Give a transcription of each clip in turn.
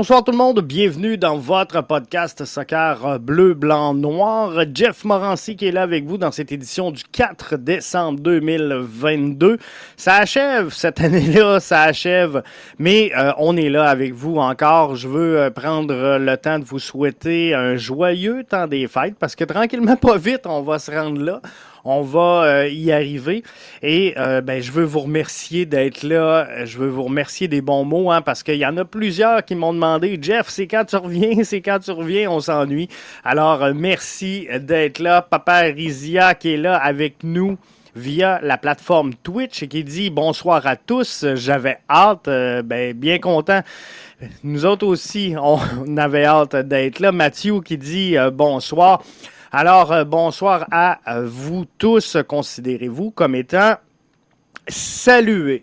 Bonsoir tout le monde, bienvenue dans votre podcast Soccer Bleu, Blanc, Noir. Jeff Morancy qui est là avec vous dans cette édition du 4 décembre 2022. Ça achève cette année-là, ça achève, mais euh, on est là avec vous encore. Je veux euh, prendre le temps de vous souhaiter un joyeux temps des fêtes parce que tranquillement, pas vite, on va se rendre là. On va euh, y arriver. Et euh, ben, je veux vous remercier d'être là. Je veux vous remercier des bons mots, hein, parce qu'il y en a plusieurs qui m'ont demandé, Jeff, c'est quand tu reviens, c'est quand tu reviens, on s'ennuie. Alors, euh, merci d'être là. Papa Rizia qui est là avec nous via la plateforme Twitch et qui dit bonsoir à tous. J'avais hâte, ben, bien content. Nous autres aussi, on avait hâte d'être là. Mathieu qui dit bonsoir. Alors, euh, bonsoir à euh, vous tous. Considérez-vous comme étant salués.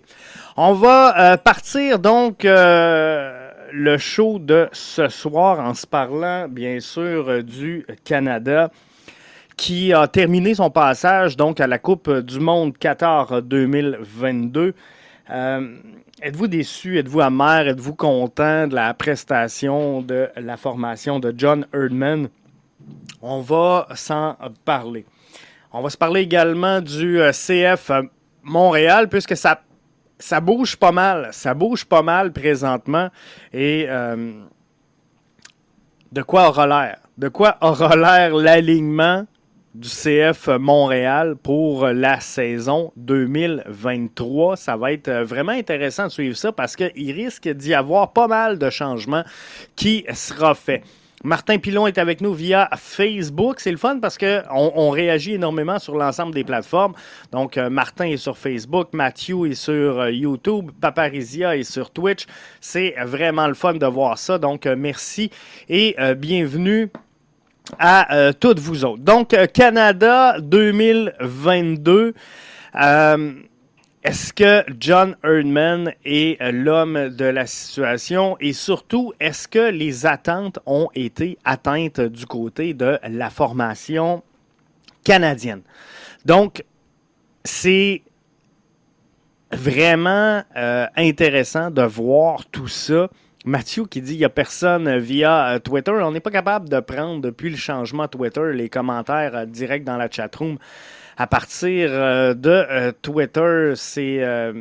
On va euh, partir donc le show de ce soir en se parlant, bien sûr, du Canada qui a terminé son passage donc à la Coupe du Monde Qatar 2022. êtes-vous déçu, êtes-vous amer, êtes-vous content de la prestation de la formation de John Erdman? On va s'en parler. On va se parler également du euh, CF euh, Montréal, puisque ça, bouge pas mal. Ça bouge pas mal présentement. Et euh, de quoi aura l'air? De quoi aura l'air l'alignement du CF Montréal pour la saison 2023. Ça va être vraiment intéressant de suivre ça parce qu'il risque d'y avoir pas mal de changements qui sera fait. Martin Pilon est avec nous via Facebook. C'est le fun parce qu'on on réagit énormément sur l'ensemble des plateformes. Donc, euh, Martin est sur Facebook, Mathieu est sur euh, YouTube, Paparizia est sur Twitch. C'est vraiment le fun de voir ça. Donc, euh, merci et bienvenue à toutes vous autres. Donc, Canada 2022. Est-ce que John Erdman est euh, l'homme de la situation? Et surtout, est-ce que les attentes ont été atteintes du côté de la formation canadienne? Donc, c'est vraiment euh, intéressant de voir tout ça. Mathieu qui dit qu'il n'y a personne via euh, Twitter. On n'est pas capable de prendre depuis le changement Twitter les commentaires directs dans la chatroom à partir euh, de euh, Twitter, c'est euh,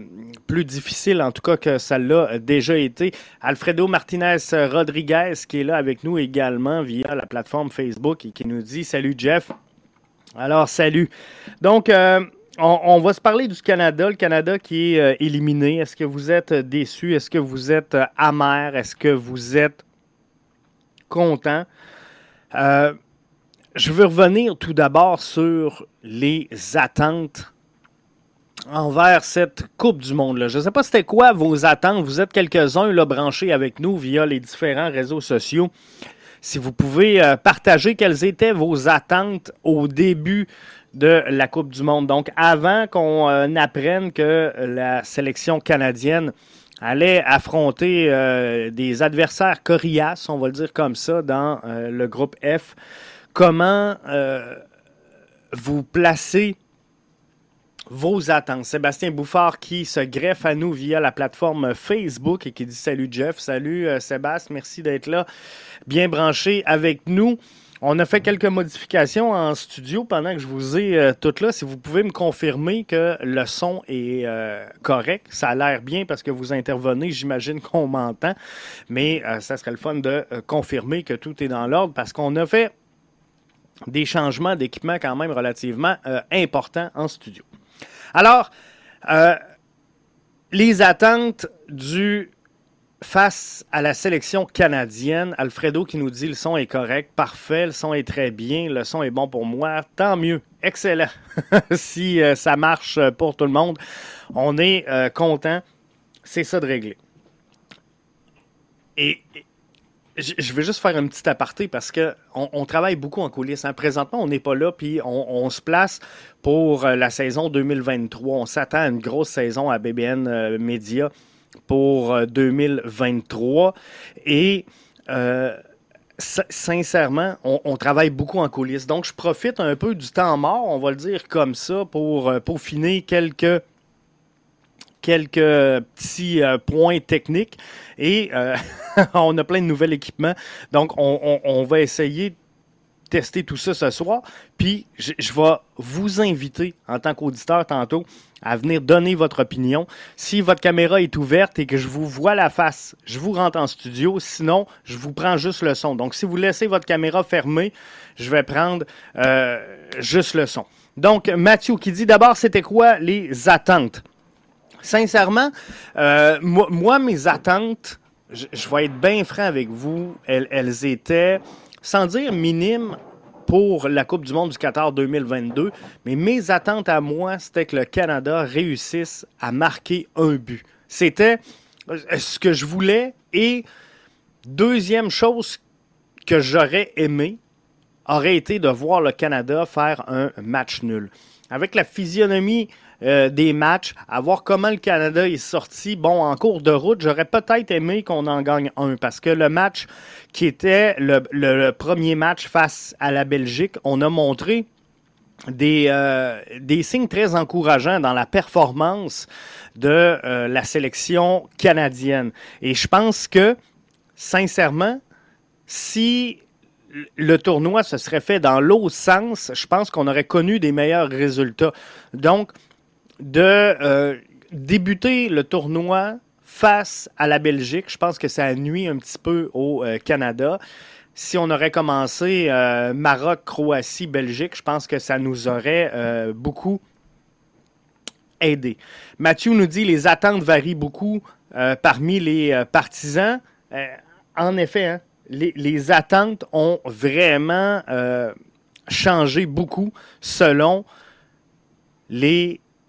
plus difficile en tout cas que ça l'a déjà été. Alfredo Martinez Rodriguez qui est là avec nous également via la plateforme Facebook et qui nous dit Salut Jeff. Alors salut. Donc on, va se parler du Canada, le Canada qui est éliminé. Est-ce que vous êtes déçu? Est-ce que vous êtes amer? Est-ce que vous êtes content? Je veux revenir tout d'abord sur les attentes envers cette Coupe du Monde. Je ne sais pas c'était quoi vos attentes. Vous êtes quelques-uns branchés avec nous via les différents réseaux sociaux. Si vous pouvez euh, partager quelles étaient vos attentes au début de la Coupe du Monde. Donc, avant qu'on euh, apprenne que la sélection canadienne allait affronter euh, des adversaires coriaces, on va le dire comme ça, dans le groupe F comment euh, vous placez vos attentes? Sébastien Bouffard qui se greffe à nous via la plateforme Facebook et qui dit salut Jeff, salut euh, Sébastien, merci d'être là, bien branché avec nous. On a fait quelques modifications en studio pendant que je vous ai euh, toutes là. Si vous pouvez me confirmer que le son est euh, correct, ça a l'air bien parce que vous intervenez, j'imagine qu'on m'entend, mais ça serait le fun de confirmer que tout est dans l'ordre parce qu'on a fait des changements d'équipement quand même relativement importants en studio. Alors, euh, les attentes du face à la sélection canadienne, Alfredo qui nous dit le son est correct, parfait, le son est très bien, le son est bon pour moi, tant mieux, excellent. si euh, ça marche pour tout le monde, on est euh, content, c'est ça de régler. Et, je vais juste faire un petit aparté parce que on, travaille beaucoup en coulisses. Hein. Présentement, on n'est pas là, puis on, se place pour euh, la saison 2023. On s'attend à une grosse saison à BBN euh, Media pour 2023. Euh, Et sincèrement, on, travaille beaucoup en coulisses. Donc, je profite un peu du temps mort, on va le dire comme ça, pour peaufiner quelques quelques petits euh, points techniques et euh, on a plein de nouveaux équipements. Donc, on, va essayer de tester tout ça ce soir. Puis, je, vais vous inviter, en tant qu'auditeur tantôt, à venir donner votre opinion. Si votre caméra est ouverte et que je vous vois la face, je vous rentre en studio. Sinon, je vous prends juste le son. Donc, si vous laissez votre caméra fermée, je vais prendre euh, juste le son. Donc, Mathieu qui dit d'abord, c'était quoi les attentes? Sincèrement, euh, moi, mes attentes, je, vais être bien franc avec vous, elles, étaient, sans dire minimes, pour la Coupe du Monde du Qatar 2022. Mais mes attentes à moi, c'était que le Canada réussisse à marquer un but. C'était euh, ce que je voulais. Et deuxième chose que j'aurais aimé, aurait été de voir le Canada faire un match nul. Avec la physionomie euh, des matchs, à voir comment le Canada est sorti. Bon, en cours de route, j'aurais peut-être aimé qu'on en gagne un parce que le match qui était le, premier match face à la Belgique, on a montré des, euh, signes très encourageants dans la performance de euh, la sélection canadienne. Et je pense que, sincèrement, si le tournoi se serait fait dans l'autre sens, je pense qu'on aurait connu des meilleurs résultats. Donc, de euh, débuter le tournoi face à la Belgique. Je pense que ça nuit un petit peu au euh, Canada. Si on aurait commencé euh, Maroc, Croatie, Belgique, je pense que ça nous aurait beaucoup aidé. Mathieu nous dit les attentes varient beaucoup parmi les partisans. en effet, hein, les, les, attentes ont vraiment changé beaucoup selon les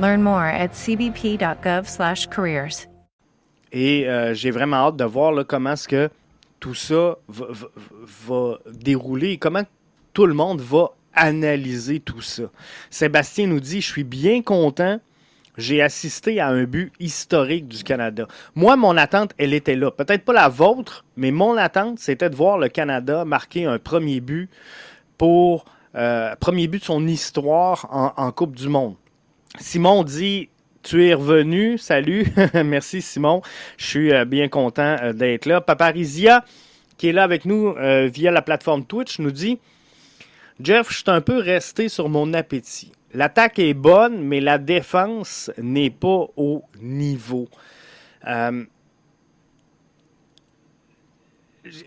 Learn more at cbp.gov/careers. Et euh, j'ai vraiment hâte de voir comment est-ce que tout ça va, dérouler et comment tout le monde va analyser tout ça. Sébastien nous dit Je suis bien content j'ai assisté à un but historique du Canada. Moi, mon attente, elle était là. Peut-être pas la vôtre, mais mon attente, c'était de voir le Canada marquer un premier but pour euh, premier but de son histoire en, Coupe du Monde. Simon dit tu es revenu. Salut. Merci, Simon. Je suis euh, bien content euh, d'être là. Paparizia, qui est là avec nous via la plateforme Twitch, nous dit Jeff, je suis un peu resté sur mon appétit. l'attaque est bonne, mais la défense n'est pas au niveau.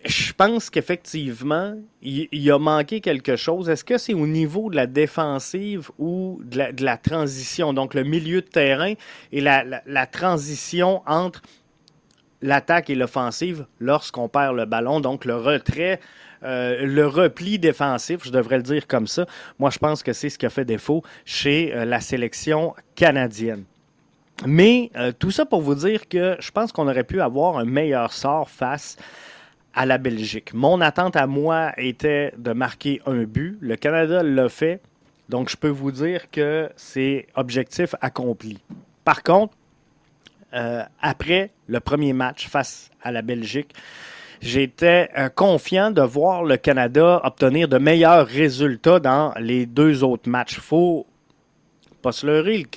Je pense qu'effectivement, il, a manqué quelque chose. Est-ce que c'est au niveau de la défensive ou de la, transition, donc le milieu de terrain et la, transition entre l'attaque et l'offensive lorsqu'on perd le ballon, donc le retrait, euh, le repli défensif, je devrais le dire comme ça. Moi, je pense que c'est ce qui a fait défaut chez euh, la sélection canadienne. Mais euh, tout ça pour vous dire que je pense qu'on aurait pu avoir un meilleur sort face la Belgique. Mon attente à moi était de marquer un but. Le Canada l'a fait. Donc, je peux vous dire que c'est objectif accompli. Par contre, euh, après le premier match face à la Belgique, j'étais euh, confiant de voir le Canada obtenir de meilleurs résultats dans les deux autres matchs. Faut pas se leurrer,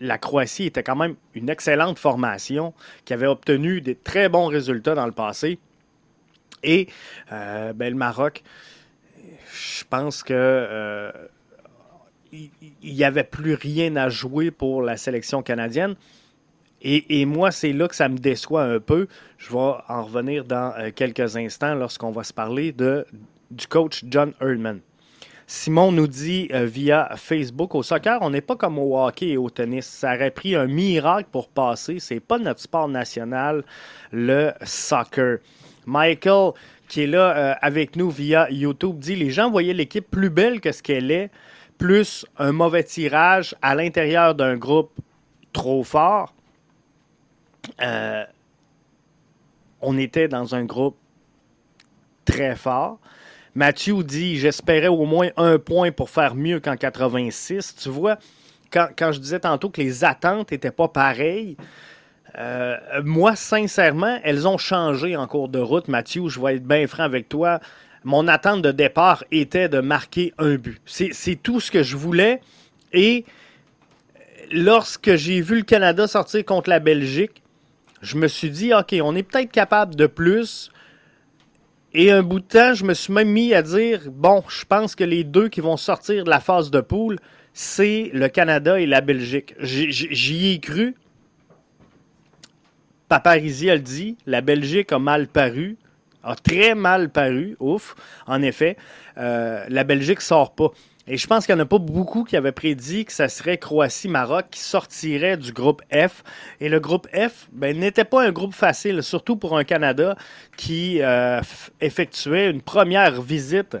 la Croatie était quand même une excellente formation qui avait obtenu des très bons résultats dans le passé. Et euh, ben, le Maroc, je pense que euh, n'y avait plus rien à jouer pour la sélection canadienne. Et, moi, c'est là que ça me déçoit un peu. Je vais en revenir dans euh, quelques instants lorsqu'on va se parler de, du coach John Erdman. Simon nous dit via Facebook au soccer, on n'est pas comme au hockey et au tennis. Ça aurait pris un miracle pour passer. C'est pas notre sport national, le soccer. Michael, qui est là euh, avec nous via YouTube, dit Les gens voyaient l'équipe plus belle que ce qu'elle est, plus un mauvais tirage à l'intérieur d'un groupe trop fort. Euh, on était dans un groupe très fort. Mathieu dit J'espérais au moins un point pour faire mieux qu'en 86. Tu vois, quand, quand, je disais tantôt que les attentes n'étaient pas pareilles, euh, moi, sincèrement, elles ont changé en cours de route, Mathieu. Je vais être bien franc avec toi. Mon attente de départ était de marquer un but. C'est tout ce que je voulais. Et lorsque j'ai vu le Canada sortir contre la Belgique, je me suis dit, OK, on est peut-être capable de plus. Et un bout de temps, je me suis même mis à dire, bon, je pense que les deux qui vont sortir de la phase de poule, c'est le Canada et la Belgique. J'y ai cru. Paparisi a le dit, la Belgique a mal paru, a très mal paru, ouf. En effet, euh, la Belgique sort pas. Et je pense qu'il n'y en a pas beaucoup qui avaient prédit que ça serait Croatie-Maroc qui sortirait du groupe F. Et le groupe F ben, n'était pas un groupe facile, surtout pour un Canada qui euh, effectuait une première visite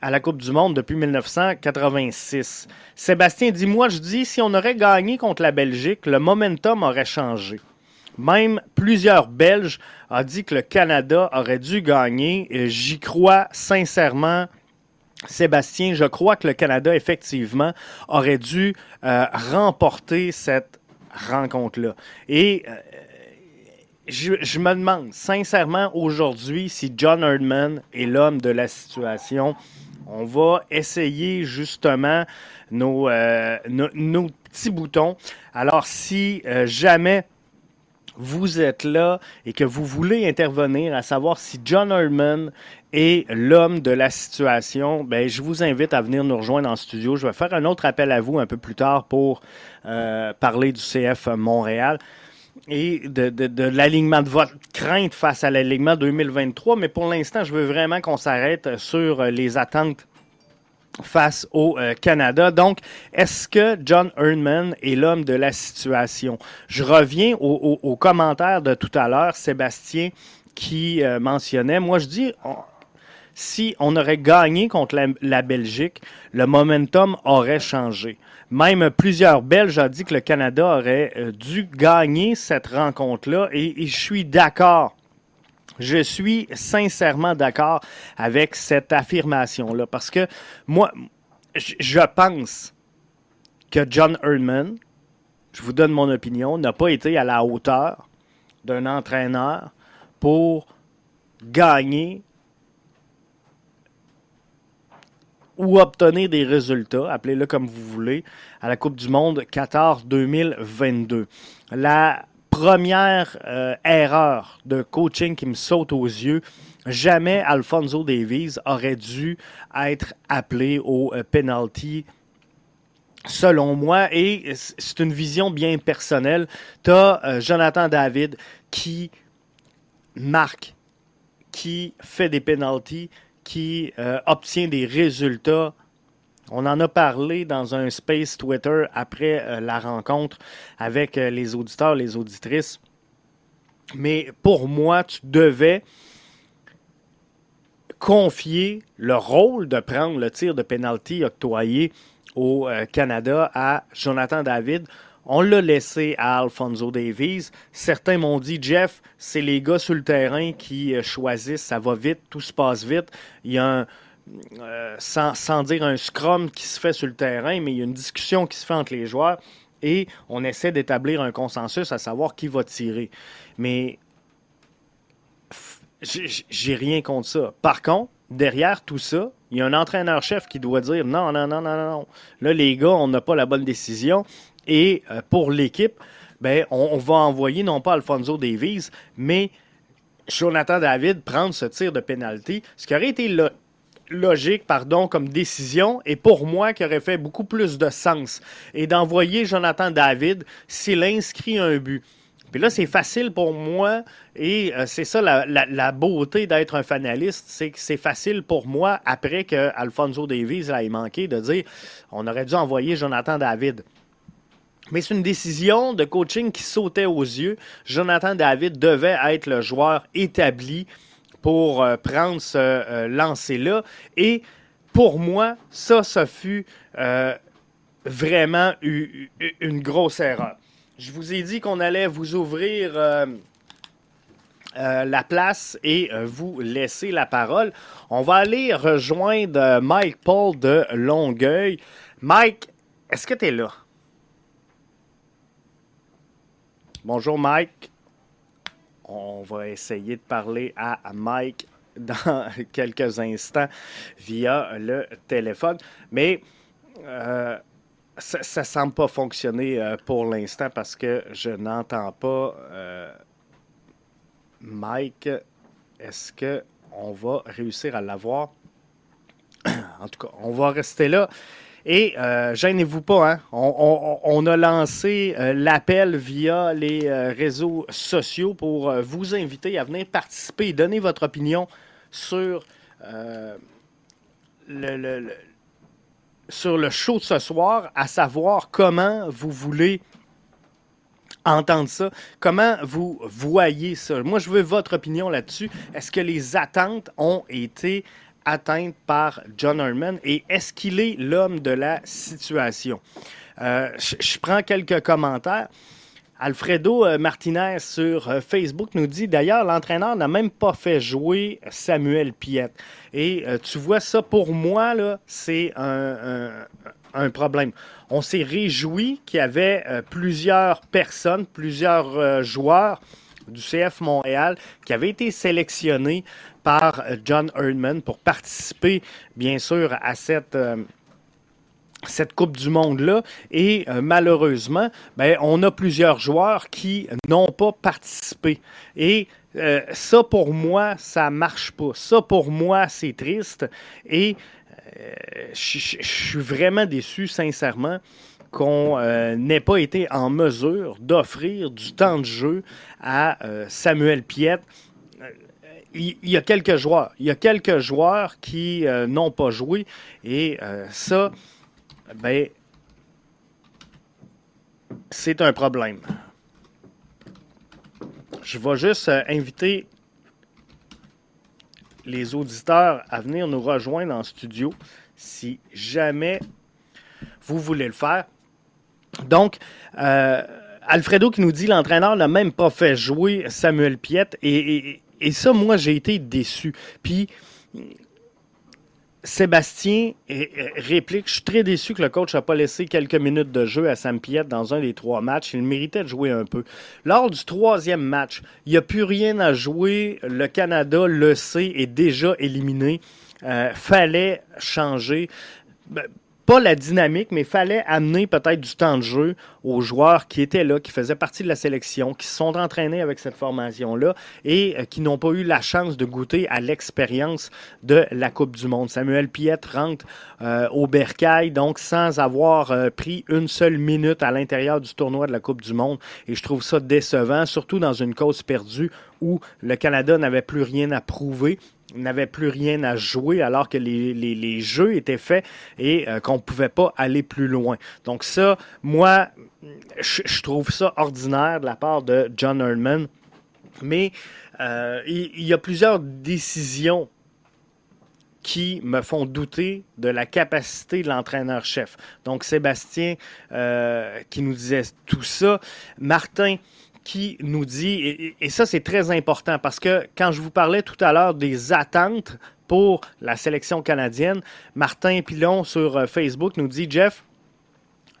à la Coupe du Monde depuis 1986. Sébastien, dis-moi, je dis, si on aurait gagné contre la Belgique, le momentum aurait changé. Même plusieurs Belges ont dit que le Canada aurait dû gagner. J'y crois sincèrement. Sébastien, je crois que le Canada, effectivement, aurait dû euh, remporter cette rencontre-là. Et euh, je, me demande sincèrement aujourd'hui si John Erdman est l'homme de la situation. On va essayer justement nos, euh, nos petits boutons. Alors si jamais vous êtes là et que vous voulez intervenir, à savoir si John Herdman est l'homme de la situation, ben, je vous invite à venir nous rejoindre en studio. Je vais faire un autre appel à vous un peu plus tard pour euh, parler du CF Montréal et de, de l'alignement de votre crainte face à l'alignement 2023. Mais pour l'instant, je veux vraiment qu'on s'arrête sur les attentes face au euh, Canada. Donc, est-ce que John Erdman est l'homme de la situation? Je reviens au, commentaire de tout à l'heure, Sébastien, qui euh, mentionnait, moi je dis, si on aurait gagné contre la, Belgique, le momentum aurait changé. Même plusieurs Belges ont dit que le Canada aurait euh, dû gagner cette rencontre-là et je suis d'accord je suis sincèrement d'accord avec cette affirmation-là parce que moi, je pense que John Erdman, je vous donne mon opinion, n'a pas été à la hauteur d'un entraîneur pour gagner ou obtenir des résultats, appelez-le comme vous voulez, à la Coupe du Monde Qatar 2022. La première euh, erreur de coaching qui me saute aux yeux. Jamais Alfonso Davies aurait dû être appelé au euh, penalty selon moi, et c'est une vision bien personnelle. Tu as Jonathan David qui marque, qui fait des penalties, qui obtient des résultats on en a parlé dans un space Twitter après euh, la rencontre avec euh, les auditeurs, les auditrices. Mais pour moi, tu devais confier le rôle de prendre le tir de pénalty octroyé au euh, Canada à Jonathan David. On l'a laissé à Alfonso Davies. Certains m'ont dit, Jeff, c'est les gars sur le terrain qui choisissent, ça va vite, tout se passe vite. Il y a un, euh, sans, dire un scrum qui se fait sur le terrain, mais il y a une discussion qui se fait entre les joueurs et on essaie d'établir un consensus à savoir qui va tirer. Mais j'ai rien contre ça. Par contre, derrière tout ça, il y a un entraîneur-chef qui doit dire non, non, non, non, non. Là, les gars, on n'a pas la bonne décision. Et euh, pour l'équipe, ben, on, va envoyer non pas Alfonso Davies, mais Jonathan David prendre ce tir de pénalité, ce qui aurait été logique, pardon, comme décision, et pour moi, qui aurait fait beaucoup plus de sens, et d'envoyer Jonathan David s'il inscrit un but. Puis là, c'est facile pour moi, et euh, c'est ça la, beauté d'être un fanaliste, c'est que c'est facile pour moi, après que Alfonso Davies ait manqué, de dire on aurait dû envoyer Jonathan David. Mais c'est une décision de coaching qui sautait aux yeux. Jonathan David devait être le joueur établi pour euh, prendre ce euh, lancer-là. Et pour moi, ça, ça fut euh, vraiment une grosse erreur. Je vous ai dit qu'on allait vous ouvrir la place et vous laisser la parole. On va aller rejoindre Mike Paul de Longueuil. Mike, est-ce que tu es là? Bonjour Mike. On va essayer de parler à Mike dans quelques instants via le téléphone. Mais euh, ça ne semble pas fonctionner euh, pour l'instant parce que je n'entends pas euh, Mike. Est-ce qu'on va réussir à l'avoir? en tout cas, on va rester là. Et euh, gênez-vous pas, hein? on, a lancé euh, l'appel via les euh, réseaux sociaux pour vous inviter à venir participer et donner votre opinion sur le, sur le show de ce soir, à savoir comment vous voulez entendre ça. Comment vous voyez ça? Moi, je veux votre opinion là-dessus. Est-ce que les attentes ont été atteinte par John Herman et est-ce qu'il est l'homme de la situation? Euh, je prends quelques commentaires. Alfredo euh, Martinez sur euh, Facebook nous dit d'ailleurs, l'entraîneur n'a même pas fait jouer Samuel Piette. Et tu vois, ça pour moi, c'est un, un, problème. On s'est réjoui qu'il y avait plusieurs personnes, plusieurs joueurs du CF Montréal qui avaient été sélectionnés par John Erdman pour participer, bien sûr, à cette euh, Coupe du Monde-là. Et euh, malheureusement, ben, on a plusieurs joueurs qui n'ont pas participé. Et euh, ça, pour moi, ça marche pas. Ça, pour moi, c'est triste. Et je suis vraiment déçu, sincèrement, qu'on n'ait pas été en mesure d'offrir du temps de jeu à Samuel Piette il y, a quelques joueurs. Il y a quelques joueurs qui euh, n'ont pas joué. Et euh, ça, ben, c'est un problème. Je vais juste euh, inviter les auditeurs à venir nous rejoindre en studio si jamais vous voulez le faire. Donc, Alfredo qui nous dit l'entraîneur n'a même pas fait jouer Samuel Piette et et ça, moi, j'ai été déçu. Puis, Sébastien réplique Je suis très déçu que le coach n'a pas laissé quelques minutes de jeu à Sam Piette dans un des trois matchs. Il méritait de jouer un peu. Lors du troisième match, il n'y a plus rien à jouer. Le Canada le sait, est déjà éliminé. Euh, fallait changer. Ben, pas la dynamique, mais il fallait amener peut-être du temps de jeu aux joueurs qui étaient là, qui faisaient partie de la sélection, qui se sont entraînés avec cette formation-là et euh, qui n'ont pas eu la chance de goûter à l'expérience de la Coupe du Monde. Samuel Piette rentre euh, au Bercail, donc sans avoir euh, pris une seule minute à l'intérieur du tournoi de la Coupe du Monde. Et je trouve ça décevant, surtout dans une cause perdue où le Canada n'avait plus rien à prouver n'avait plus rien à jouer alors que les, jeux étaient faits et euh, qu'on ne pouvait pas aller plus loin. Donc ça, moi, je, trouve ça ordinaire de la part de John Erdman. Mais euh, il, y a plusieurs décisions qui me font douter de la capacité de l'entraîneur-chef. Donc Sébastien euh, qui nous disait tout ça. Martin qui nous dit, et, ça c'est très important parce que quand je vous parlais tout à l'heure des attentes pour la sélection canadienne, Martin Pilon sur euh, Facebook nous dit, Jeff,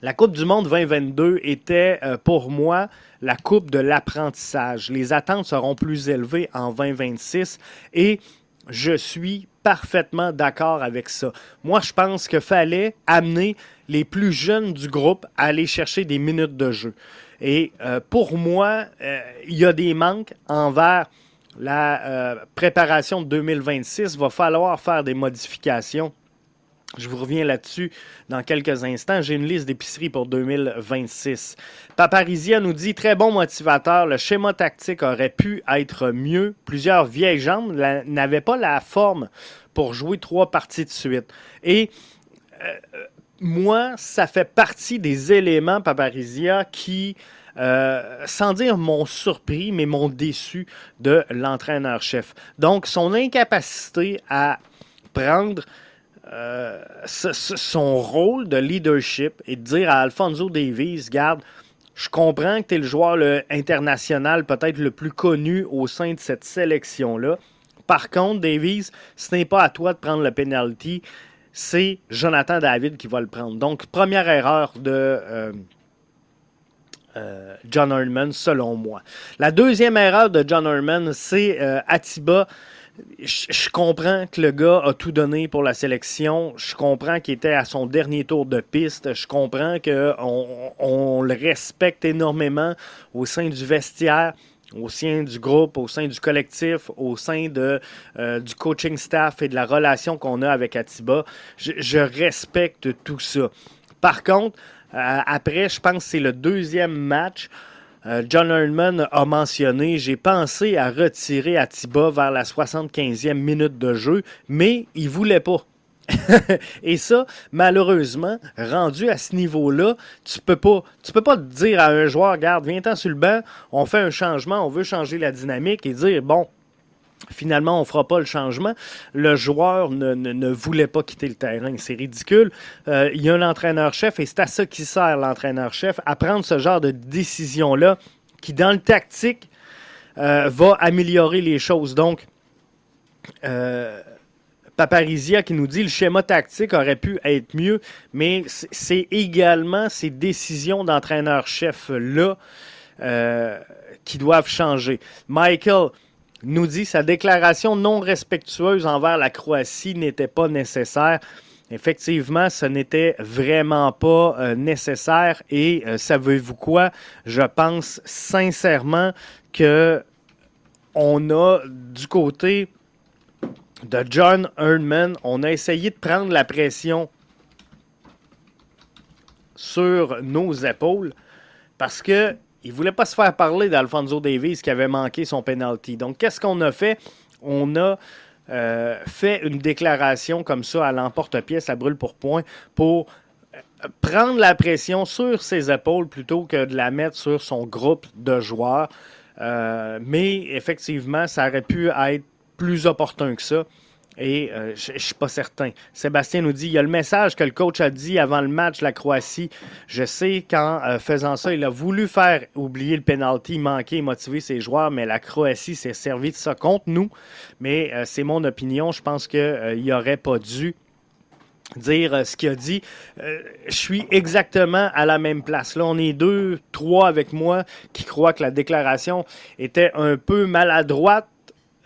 la Coupe du Monde 2022 était euh, pour moi la Coupe de l'apprentissage. Les attentes seront plus élevées en 2026 et je suis parfaitement d'accord avec ça. Moi, je pense qu'il fallait amener les plus jeunes du groupe à aller chercher des minutes de jeu. Et euh, pour moi, euh, il y a des manques envers la euh, préparation de 2026. Il va falloir faire des modifications. Je vous reviens là-dessus dans quelques instants. J'ai une liste d'épiceries pour 2026. Paparizia nous dit très bon motivateur. Le schéma tactique aurait pu être mieux. Plusieurs vieilles jambes n'avaient pas la forme pour jouer trois parties de suite. Et moi, ça fait partie des éléments, Paparizia, qui, euh, sans dire m'ont surpris, mais m'ont déçu de l'entraîneur-chef. Donc, son incapacité à prendre euh, son rôle de leadership et de dire à Alfonso Davies, garde, je comprends que tu es le joueur international peut-être le plus connu au sein de cette sélection-là. Par contre, Davies, ce n'est pas à toi de prendre le penalty c'est Jonathan David qui va le prendre. Donc, première erreur de euh, euh, John Herman, selon moi. La deuxième erreur de John Herman, c'est euh, Atiba. Je comprends que le gars a tout donné pour la sélection. Je comprends qu'il était à son dernier tour de piste. Je comprends qu'on on le respecte énormément au sein du vestiaire au sein du groupe, au sein du collectif, au sein euh, du coaching staff et de la relation qu'on a avec Atiba. Je, respecte tout ça. Par contre, euh, après, je pense que c'est le deuxième match. Euh, John Erdman a mentionné, j'ai pensé à retirer Atiba vers la 75e minute de jeu, mais il voulait pas. et ça, malheureusement, rendu à ce niveau-là, tu peux pas, tu peux pas dire à un joueur, regarde, viens-t'en sur le banc, on fait un changement, on veut changer la dynamique et dire, bon, Finalement, on ne fera pas le changement. Le joueur ne, voulait pas quitter le terrain. C'est ridicule. Euh, il y a un entraîneur-chef et c'est à ça qui sert l'entraîneur-chef, à prendre ce genre de décision-là qui, dans le tactique, euh, va améliorer les choses. Donc, euh, Paparizia qui nous dit le schéma tactique aurait pu être mieux, mais c'est également ces décisions d'entraîneur-chef-là euh, qui doivent changer. Michael nous dit sa déclaration non respectueuse envers la Croatie n'était pas nécessaire. Effectivement, ce n'était vraiment pas euh, nécessaire et euh, savez-vous quoi? Je pense sincèrement que on a du côté de John Erdman, on a essayé de prendre la pression sur nos épaules parce que il voulait pas se faire parler d'Alfonso Davies qui avait manqué son penalty. Donc, qu'est-ce qu'on a fait? On a euh, fait une déclaration comme ça à l'emporte-pièce, à brûle pour point, pour euh, prendre la pression sur ses épaules plutôt que de la mettre sur son groupe de joueurs. Euh, mais effectivement, ça aurait pu être plus opportun que ça. Et euh, je ne suis pas certain. Sébastien nous dit il y a le message que le coach a dit avant le match la Croatie. Je sais qu'en euh, faisant ça, il a voulu faire oublier le penalty, manquer et motiver ses joueurs, mais la Croatie s'est servi de ça contre nous. Mais euh, c'est mon opinion. Je pense qu'il n'y aurait pas dû dire ce qu'il a dit. je suis exactement à la même place. Là, on est deux, trois avec moi qui croient que la déclaration était un peu maladroite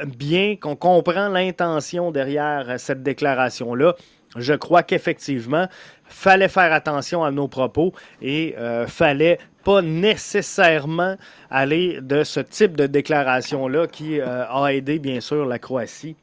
bien qu'on comprend l'intention derrière cette déclaration-là. je crois qu'effectivement, fallait faire attention à nos propos et euh, fallait pas nécessairement aller de ce type de déclaration-là qui euh, a aidé, bien sûr, la Croatie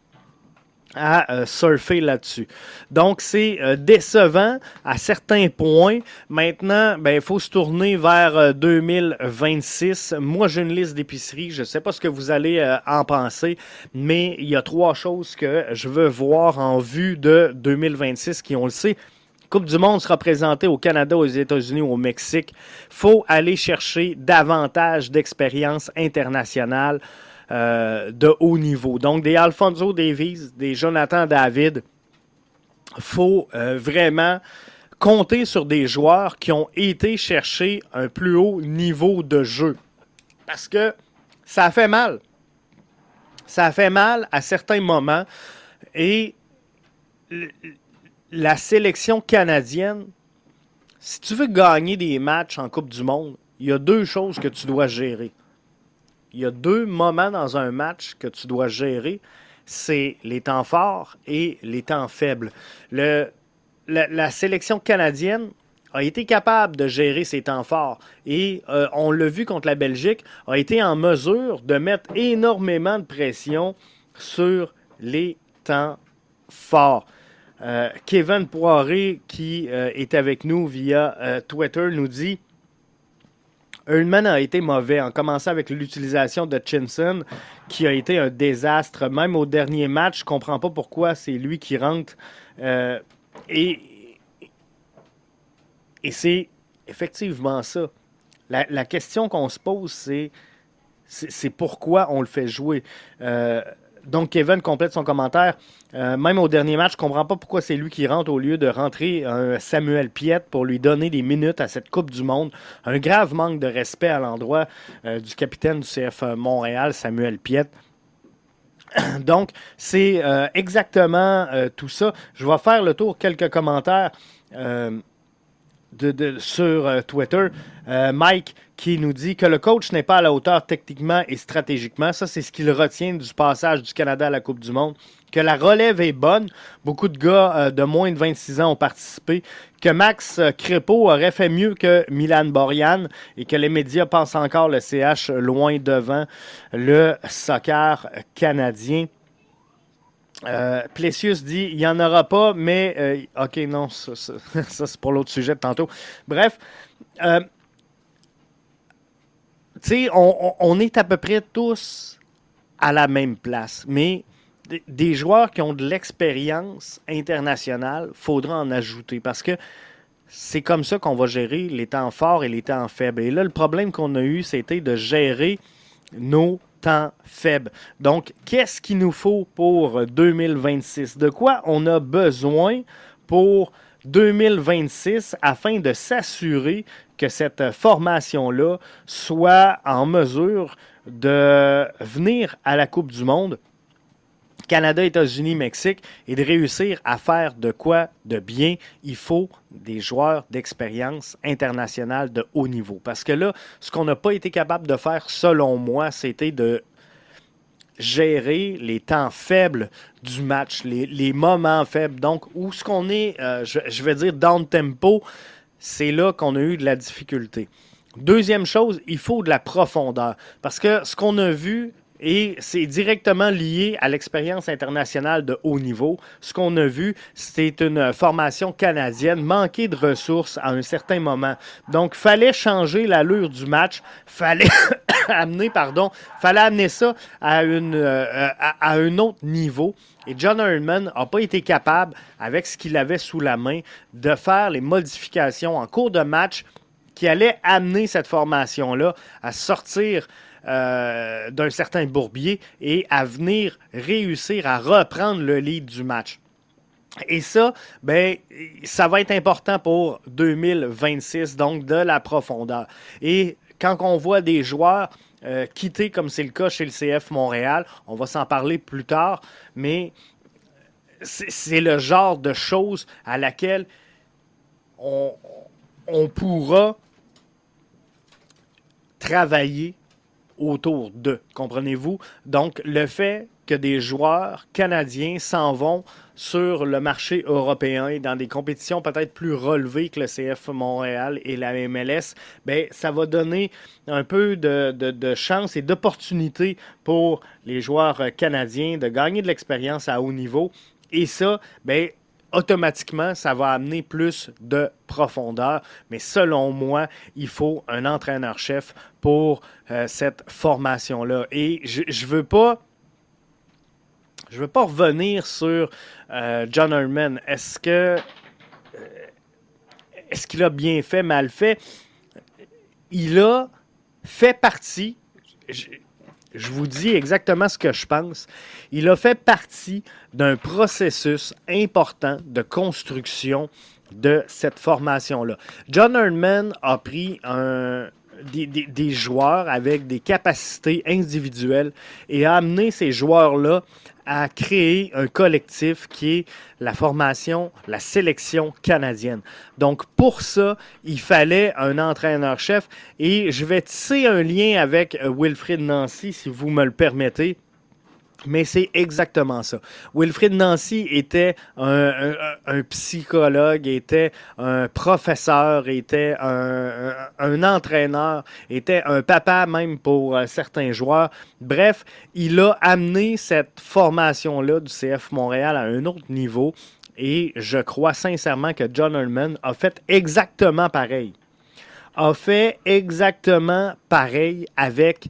à euh, surfer là-dessus. Donc, c'est euh, décevant à certains points. Maintenant, ben, il faut se tourner vers 2026. Moi, j'ai une liste d'épiceries. Je sais pas ce que vous allez en penser, mais il y a trois choses que je veux voir en vue de 2026 qui, on le sait, Coupe du Monde sera présentée au Canada, aux États-Unis, au Mexique. faut aller chercher davantage d'expérience internationale euh, de haut niveau. Donc, des Alfonso Davies, des Jonathan David, faut euh, vraiment compter sur des joueurs qui ont été chercher un plus haut niveau de jeu. Parce que ça fait mal. Ça fait mal à certains moments. Et la sélection canadienne, si tu veux gagner des matchs en Coupe du Monde, il y a deux choses que tu dois gérer. Il y a deux moments dans un match que tu dois gérer. C'est les temps forts et les temps faibles. Le, la, sélection canadienne a été capable de gérer ses temps forts et euh, on l'a vu contre la Belgique, a été en mesure de mettre énormément de pression sur les temps forts. Euh, Kevin Poiré, qui euh, est avec nous via Twitter, nous dit Earnman a été mauvais, en commençant avec l'utilisation de Chinson, qui a été un désastre. Même au dernier match, je ne comprends pas pourquoi c'est lui qui rentre. et et c'est effectivement ça. La, question qu'on se pose, c'est c'est pourquoi on le fait jouer. Donc, Kevin complète son commentaire. Euh, même au dernier match, je ne comprends pas pourquoi c'est lui qui rentre au lieu de rentrer un Samuel Piette pour lui donner des minutes à cette Coupe du Monde. Un grave manque de respect à l'endroit euh, du capitaine du CF Montréal, Samuel Piette. Donc, c'est euh, exactement tout ça. Je vais faire le tour, quelques commentaires sur Twitter. Mike qui nous dit que le coach n'est pas à la hauteur techniquement et stratégiquement. Ça, c'est ce qu'il retient du passage du Canada à la Coupe du Monde que la relève est bonne. Beaucoup de gars euh, de moins de 26 ans ont participé. Que Max euh, Crépeau aurait fait mieux que Milan Borian et que les médias pensent encore le CH loin devant le soccer canadien. Euh, Plessius dit il n'y en aura pas, mais ok, non, ça, c'est pour l'autre sujet de tantôt. Bref, tu sais, on, on, est à peu près tous à la même place, mais des joueurs qui ont de l'expérience internationale, faudra en ajouter parce que c'est comme ça qu'on va gérer les temps forts et les temps faibles. Et là, le problème qu'on a eu, c'était de gérer nos temps faibles. Donc, qu'est-ce qu'il nous faut pour 2026? De quoi on a besoin pour 2026 afin de s'assurer que cette formation-là soit en mesure de venir à la Coupe du Monde Canada, États-Unis, Mexique, et de réussir à faire de quoi de bien, il faut des joueurs d'expérience internationale de haut niveau. Parce que là, ce qu'on n'a pas été capable de faire, selon moi, c'était de gérer les temps faibles du match, les, moments faibles. Donc, où ce qu'on est, euh, je, je, vais dire, down tempo, c'est là qu'on a eu de la difficulté. Deuxième chose, il faut de la profondeur. Parce que ce qu'on a vu et c'est directement lié à l'expérience internationale de haut niveau. Ce qu'on a vu, c'est une formation canadienne manquée de ressources à un certain moment. Donc, fallait changer l'allure du match, fallait amener, pardon, fallait amener ça à, une, euh, à, un autre niveau. Et John Herdman n'a pas été capable, avec ce qu'il avait sous la main, de faire les modifications en cours de match qui allaient amener cette formation-là à sortir euh, d'un certain Bourbier et à venir réussir à reprendre le lead du match. Et ça, ben, ça va être important pour 2026, donc de la profondeur. Et quand on voit des joueurs euh, quitter, comme c'est le cas chez le CF Montréal, on va s'en parler plus tard, mais c'est le genre de choses à laquelle on, on pourra travailler autour de, comprenez-vous? Donc, le fait que des joueurs canadiens s'en vont sur le marché européen et dans des compétitions peut-être plus relevées que le CF Montréal et la MLS, ben, ça va donner un peu de, de chance et d'opportunité pour les joueurs canadiens de gagner de l'expérience à haut niveau. Et ça, ben, automatiquement, ça va amener plus de profondeur. Mais selon moi, il faut un entraîneur-chef pour euh, cette formation-là. Et je ne veux pas. Je veux pas revenir sur euh, John Herman. Est-ce que euh, est-ce qu'il a bien fait, mal fait? Il a fait partie je vous dis exactement ce que je pense. Il a fait partie d'un processus important de construction de cette formation-là. John Erdman a pris un, des, des, joueurs avec des capacités individuelles et a amené ces joueurs-là à créer un collectif qui est la formation, la sélection canadienne. Donc pour ça, il fallait un entraîneur-chef et je vais tisser un lien avec euh, Wilfrid Nancy si vous me le permettez. Mais c'est exactement ça. Wilfrid Nancy était un, psychologue, était un professeur, était un, entraîneur, était un papa même pour euh, certains joueurs. Bref, il a amené cette formation-là du CF Montréal à un autre niveau. Et je crois sincèrement que John Hurlman a fait exactement pareil. A fait exactement pareil avec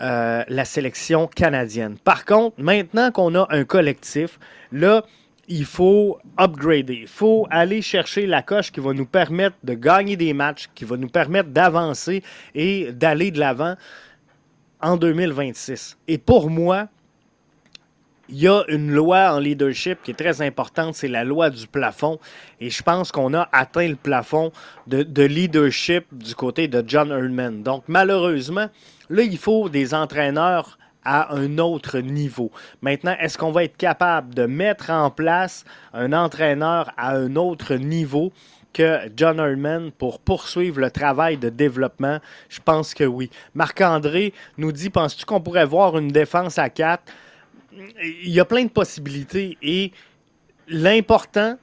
euh, la sélection canadienne. Par contre, maintenant qu'on a un collectif, là, il faut upgrader. Il faut aller chercher la coche qui va nous permettre de gagner des matchs, qui va nous permettre d'avancer et d'aller de l'avant en 2026. Et pour moi, il y a une loi en leadership qui est très importante, c'est la loi du plafond. Et je pense qu'on a atteint le plafond de, de leadership du côté de John Erdman. Donc, malheureusement, Là, il faut des entraîneurs à un autre niveau. Maintenant, est-ce qu'on va être capable de mettre en place un entraîneur à un autre niveau que John Herdman pour poursuivre le travail de développement? Je pense que oui. Marc-André nous dit, penses-tu qu'on pourrait voir une défense à 4? Il y a plein de possibilités et l'important,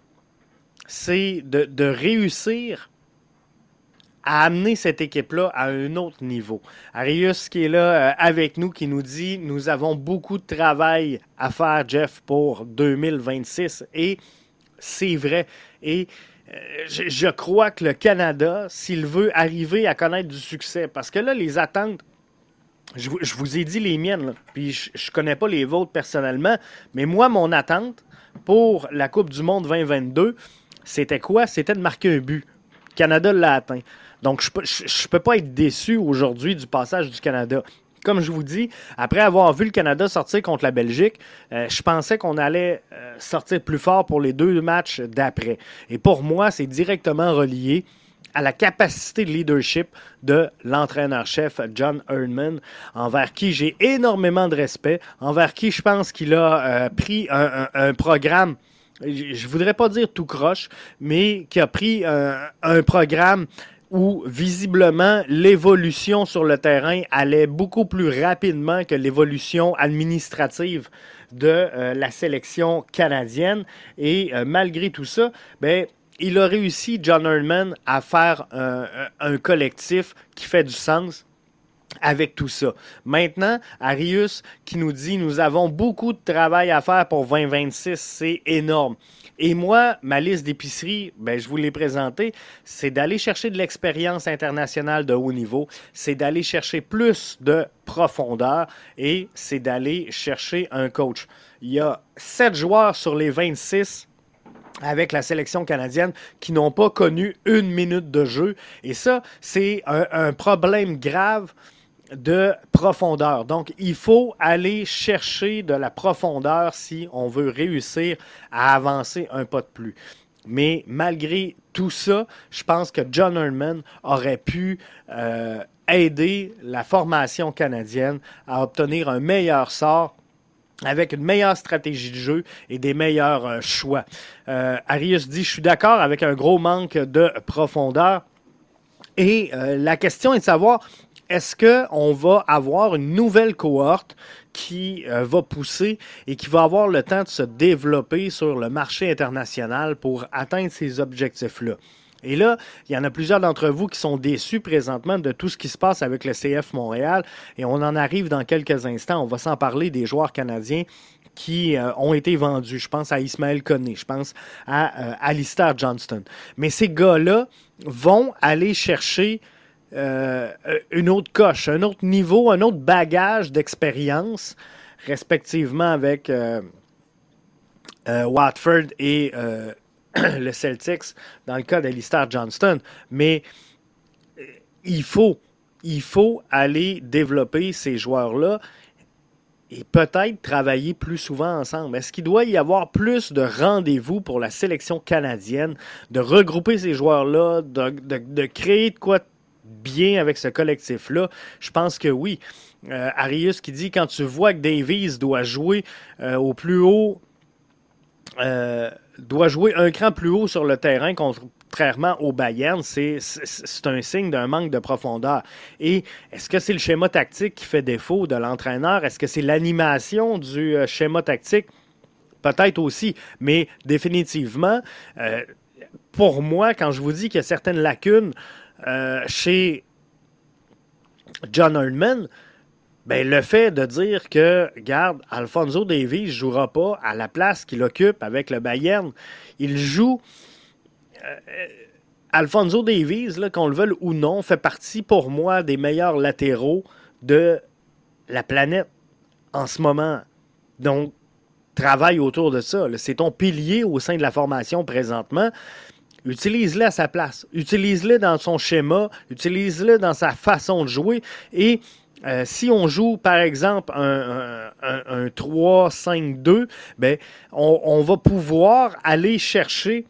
c'est de réussir à amener cette équipe-là à un autre niveau. Arius qui est là euh, avec nous, qui nous dit nous avons beaucoup de travail à faire, Jeff, pour 2026. Et c'est vrai. Et euh, je, crois que le Canada, s'il veut arriver à connaître du succès, parce que là, les attentes, je, vous ai dit les miennes, puis je ne connais pas les vôtres personnellement, mais moi, mon attente pour la Coupe du Monde 2022, c'était quoi? C'était de marquer un but. Le Canada l'a atteint. Donc, je ne peux pas être déçu aujourd'hui du passage du Canada. Comme je vous dis, après avoir vu le Canada sortir contre la Belgique, euh, je pensais qu'on allait euh, sortir plus fort pour les deux matchs d'après. Et pour moi, c'est directement relié à la capacité de leadership de l'entraîneur-chef John Erdman, envers qui j'ai énormément de respect, envers qui je pense qu'il a euh, pris un, programme, je voudrais pas dire tout croche, mais qui a pris un programme où visiblement l'évolution sur le terrain allait beaucoup plus rapidement que l'évolution administrative de euh, la sélection canadienne. Et euh, malgré tout ça, ben, il a réussi, John Erdman, à faire un, collectif qui fait du sens avec tout ça. Maintenant, Arius qui nous dit nous avons beaucoup de travail à faire pour 2026, c'est énorme. Et moi, ma liste d'épicerie, ben, je vous l'ai présentée, c'est d'aller chercher de l'expérience internationale de haut niveau, c'est d'aller chercher plus de profondeur et c'est d'aller chercher un coach. Il y a sept joueurs sur les 26 avec la sélection canadienne qui n'ont pas connu une minute de jeu. Et ça, c'est un problème grave de profondeur. Donc, il faut aller chercher de la profondeur si on veut réussir à avancer un pas de plus. Mais malgré tout ça, je pense que John Herman aurait pu euh, aider la formation canadienne à obtenir un meilleur sort avec une meilleure stratégie de jeu et des meilleurs euh, choix. Euh, Arius dit, je suis d'accord avec un gros manque de profondeur. Et la question est de savoir, est-ce qu'on va avoir une nouvelle cohorte qui euh, va pousser et qui va avoir le temps de se développer sur le marché international pour atteindre ces objectifs-là? Et là, il y en a plusieurs d'entre vous qui sont déçus présentement de tout ce qui se passe avec le CF Montréal et on en arrive dans quelques instants. On va s'en parler des joueurs canadiens qui euh, ont été vendus. Je pense à Ismaël Koné, je pense à euh, Alistair Johnston. Mais ces gars-là vont aller chercher euh, une autre coche, un autre niveau, un autre bagage d'expérience, respectivement avec Watford et le Celtics dans le cas d'Alistair Johnston. Mais il faut, il faut aller développer ces joueurs-là et peut-être travailler plus souvent ensemble. Est-ce qu'il doit y avoir plus de rendez-vous pour la sélection canadienne, de regrouper ces joueurs-là, de, créer de quoi bien avec ce collectif-là? Je pense que oui. Euh, Arius qui dit quand tu vois que Davies doit jouer euh, au plus haut, euh, doit jouer un cran plus haut sur le terrain contrairement au Bayern, c'est un signe d'un manque de profondeur. Et est-ce que c'est le schéma tactique qui fait défaut de l'entraîneur? Est-ce que c'est l'animation du schéma tactique? Peut-être aussi, mais définitivement, pour moi, quand je vous dis qu'il y a certaines lacunes euh, chez John Herdman, ben, le fait de dire que, garde, Alfonso Davies ne jouera pas à la place qu'il occupe avec le Bayern, il joue euh, Alfonso Davies, qu'on le veuille ou non, fait partie pour moi des meilleurs latéraux de la planète en ce moment. Donc, travaille autour de ça. C'est ton pilier au sein de la formation présentement. Utilise-le à sa place. Utilise-le dans son schéma. Utilise-le dans sa façon de jouer. Et euh, si on joue, par exemple, un, 3-5-2, ben, on, va pouvoir aller chercher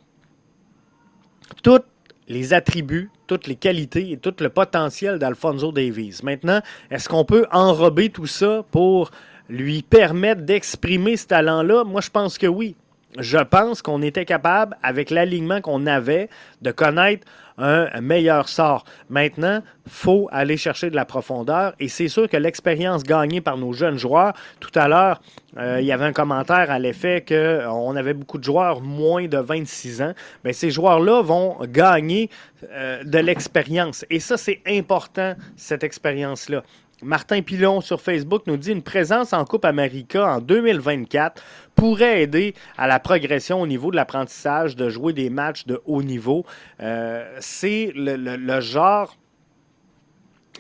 tous les attributs, toutes les qualités et tout le potentiel d'Alfonso Davies. Maintenant, est-ce qu'on peut enrober tout ça pour lui permettre d'exprimer ce talent-là? Moi, je pense que oui. Je pense qu'on était capable, avec l'alignement qu'on avait, de connaître un meilleur sort. Maintenant, faut aller chercher de la profondeur et c'est sûr que l'expérience gagnée par nos jeunes joueurs, tout à l'heure, euh, il y avait un commentaire à l'effet qu'on avait beaucoup de joueurs moins de 26 ans. Mais ces joueurs-là vont gagner euh, de l'expérience. Et ça, c'est important, cette expérience-là. Martin Pilon sur Facebook nous dit une présence en Coupe América en 2024 pourrait aider à la progression au niveau de l'apprentissage, de jouer des matchs de haut niveau. Euh, c'est le, genre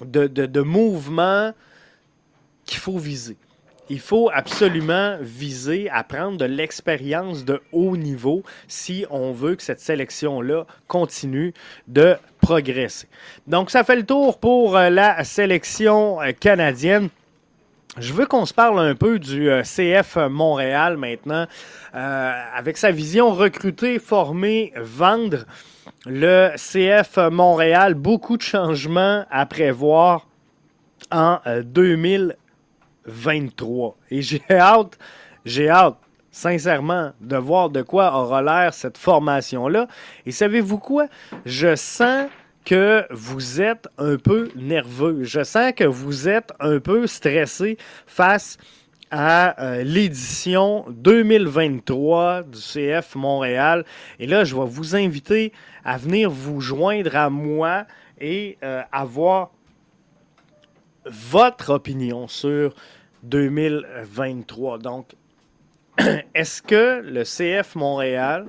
de, de mouvement qu'il faut viser il faut absolument viser à prendre de l'expérience de haut niveau si on veut que cette sélection-là continue de progresser. Donc, ça fait le tour pour euh, la sélection euh, canadienne. Je veux qu'on se parle un peu du euh, CF Montréal maintenant, avec sa vision recruter, former, vendre. Le CF Montréal, beaucoup de changements à prévoir en 2020. 23. Et j'ai hâte, j'ai hâte, sincèrement, de voir de quoi aura l'air cette formation-là. Et savez-vous quoi? Je sens que vous êtes un peu nerveux. Je sens que vous êtes un peu stressé face à euh, l'édition 2023 du CF Montréal. Et là, je vais vous inviter à venir vous joindre à moi et euh, avoir votre opinion sur 2023. Donc, est-ce que le CF Montréal,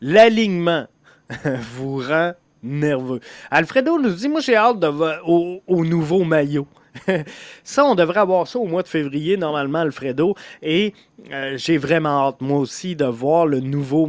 l'alignement, vous rend nerveux? Alfredo nous dit, moi j'ai hâte de, au, au nouveau maillot. ça, on devrait avoir ça au mois de février, normalement, Alfredo. Et euh, j'ai vraiment hâte, moi aussi, de voir le nouveau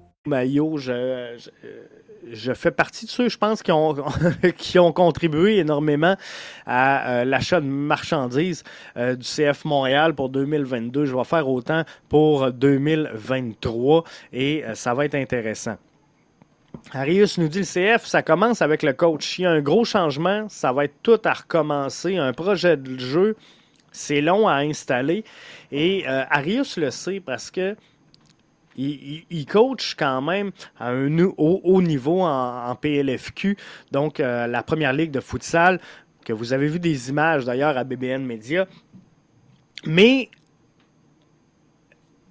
Maillot, je, fais partie de ceux, je pense, qui ont, contribué énormément à euh, l'achat de marchandises euh, du CF Montréal pour 2022. Je vais faire autant pour 2023 et euh, ça va être intéressant. Arius nous dit le CF, ça commence avec le coach. Il y a un gros changement, ça va être tout à recommencer. Un projet de jeu, c'est long à installer. Et Arius le sait parce que il, coach quand même à un haut, niveau en, PLFQ, donc euh, la première ligue de futsal, que vous avez vu des images d'ailleurs à BBN Media. Mais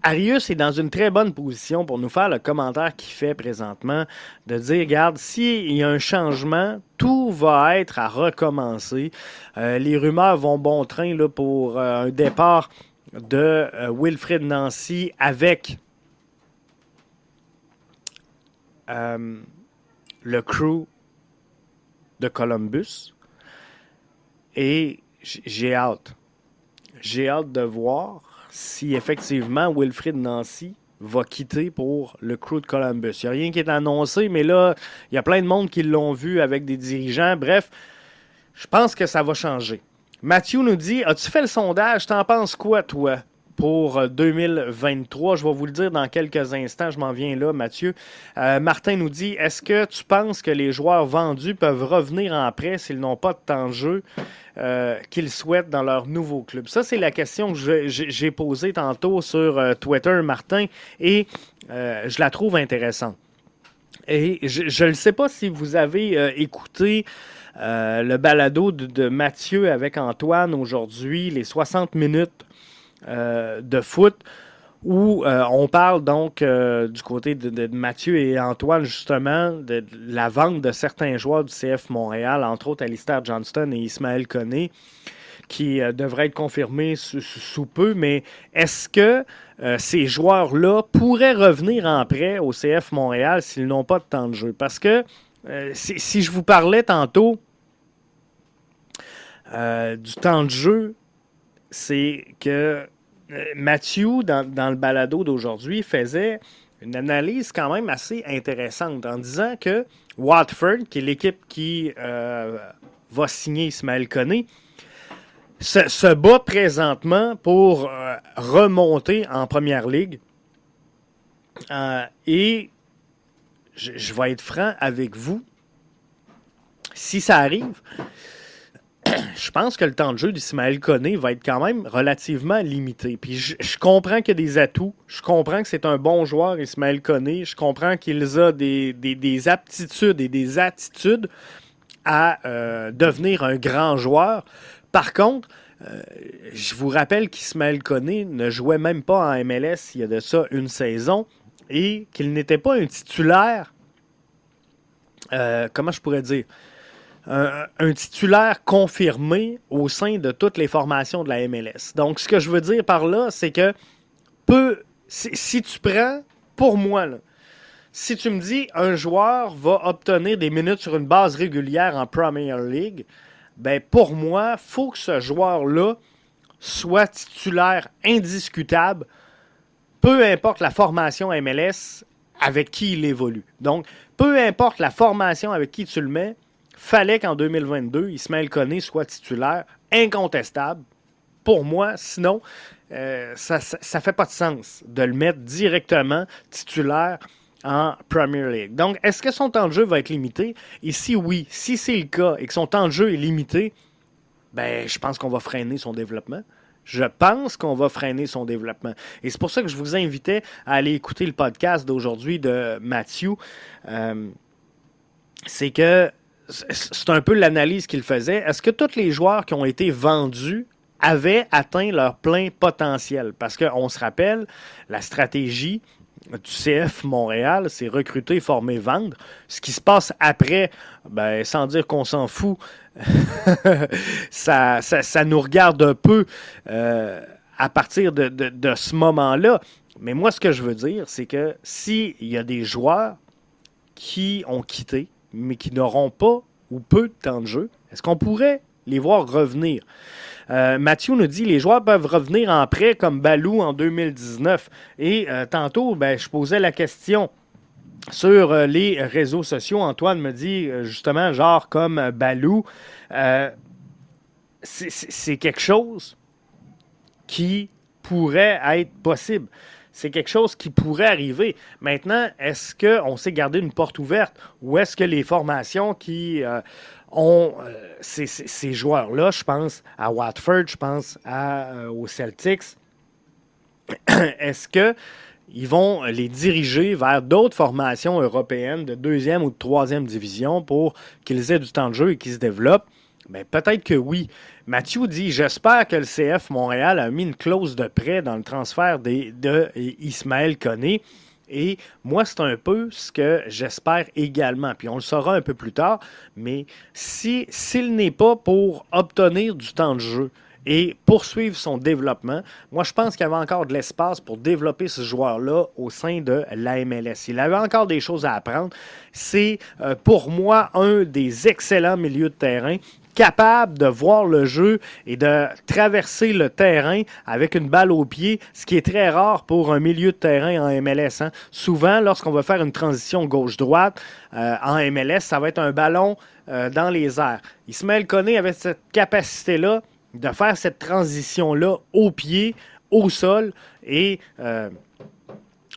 Arius est dans une très bonne position pour nous faire le commentaire qu'il fait présentement, de dire, regarde, s'il y a un changement, tout va être à recommencer. Euh, les rumeurs vont bon train là, pour euh, un départ de Wilfred Nancy avec euh, le crew de Columbus. Et j'ai hâte. J'ai hâte de voir si effectivement Wilfrid Nancy va quitter pour le crew de Columbus. Il n'y a rien qui est annoncé, mais là, il y a plein de monde qui l'ont vu avec des dirigeants. Bref, je pense que ça va changer. Mathieu nous dit As-tu fait le sondage? T'en penses quoi, toi? Pour 2023. Je vais vous le dire dans quelques instants. Je m'en viens là, Mathieu. Euh, Martin nous dit Est-ce que tu penses que les joueurs vendus peuvent revenir en prêt s'ils n'ont pas de temps de jeu euh, qu'ils souhaitent dans leur nouveau club? Ça, c'est la question que j'ai posée tantôt sur euh, Twitter, Martin, et euh, je la trouve intéressante. Et je ne sais pas si vous avez euh, écouté. Euh, le balado de, Mathieu avec Antoine aujourd'hui, les 60 minutes euh, de foot où euh, on parle donc euh, du côté de, Mathieu et Antoine justement de, la vente de certains joueurs du CF Montréal, entre autres Alistair Johnston et Ismaël Koné, qui euh, devraient être confirmés sous, peu. Mais est-ce que euh, ces joueurs-là pourraient revenir en prêt au CF Montréal s'ils n'ont pas de temps de jeu? Parce que euh, si, je vous parlais tantôt du temps de jeu c'est que euh, Mathieu, dans, le balado d'aujourd'hui, faisait une analyse quand même assez intéressante en disant que Watford, qui est l'équipe qui euh, va signer Ismaël Koné, se, bat présentement pour euh, remonter en première ligue. Et je, vais être franc avec vous. Si ça arrive, je pense que le temps de jeu d'Ismaël Koné va être quand même relativement limité. Puis je, comprends qu'il y a des atouts. Je comprends que c'est un bon joueur, Ismaël Koné. Je comprends qu'il a des, des, des, aptitudes et des attitudes à euh, devenir un grand joueur. Par contre, euh, je vous rappelle qu'Ismaël Koné ne jouait même pas en MLS il y a de ça une saison et qu'il n'était pas un titulaire. Euh, comment je pourrais dire? Un, un, titulaire confirmé au sein de toutes les formations de la MLS. Donc, ce que je veux dire par là, c'est que peu, si, tu prends, pour moi, si tu me dis un joueur va obtenir des minutes sur une base régulière en Premier League, ben pour moi, il faut que ce joueur-là soit titulaire indiscutable, peu importe la formation MLS avec qui il évolue. Donc, peu importe la formation avec qui tu le mets, fallait qu'en 2022, Ismaël Koné soit titulaire incontestable. Pour moi, sinon, euh, ça ne fait pas de sens de le mettre directement titulaire en Premier League. Donc, est-ce que son temps de jeu va être limité? Et si oui, si c'est le cas et que son temps de jeu est limité, ben, je pense qu'on va freiner son développement. Je pense qu'on va freiner son développement. Et c'est pour ça que je vous invitais à aller écouter le podcast d'aujourd'hui de Mathieu. Euh, c'est que c'est un peu l'analyse qu'il faisait. Est-ce que tous les joueurs qui ont été vendus avaient atteint leur plein potentiel? Parce qu'on se rappelle, la stratégie du CF Montréal, c'est recruter, former, vendre. Ce qui se passe après, ben, sans dire qu'on s'en fout, ça, nous regarde un peu euh, à partir de, de ce moment-là. Mais moi, ce que je veux dire, c'est que s'il y a des joueurs qui ont quitté, mais qui n'auront pas ou peu de temps de jeu, est-ce qu'on pourrait les voir revenir? Euh, Mathieu nous dit les joueurs peuvent revenir en prêt comme Balou en 2019. Et euh, tantôt, ben, je posais la question sur euh, les réseaux sociaux. Antoine me dit justement, genre comme Balou, c'est quelque chose qui pourrait être possible. C'est quelque chose qui pourrait arriver. Maintenant, est-ce qu'on sait garder une porte ouverte ou est-ce que les formations qui ont euh, ces, joueurs-là, je pense à Watford, je pense à, euh, aux Celtics, est-ce que ils vont les diriger vers d'autres formations européennes de deuxième ou de troisième division pour qu'ils aient du temps de jeu et qu'ils se développent? Bien, peut-être que oui. Mathieu dit J'espère que le CF Montréal a mis une clause de prêt dans le transfert de Ismaël Koné. Et moi, c'est un peu ce que j'espère également. Puis on le saura un peu plus tard. Mais si, s'il n'est pas pour obtenir du temps de jeu, et poursuivre son développement. Moi, je pense qu'il y avait encore de l'espace pour développer ce joueur-là au sein de la MLS. Il avait encore des choses à apprendre. C'est euh, pour moi un des excellents milieux de terrain capable de voir le jeu et de traverser le terrain avec une balle au pied, ce qui est très rare pour un milieu de terrain en MLS. Hein. Souvent, lorsqu'on va faire une transition gauche-droite euh, en MLS, ça va être un ballon euh, dans les airs. Ismaël Koné avait cette capacité-là de faire cette transition-là au pied, au sol et euh,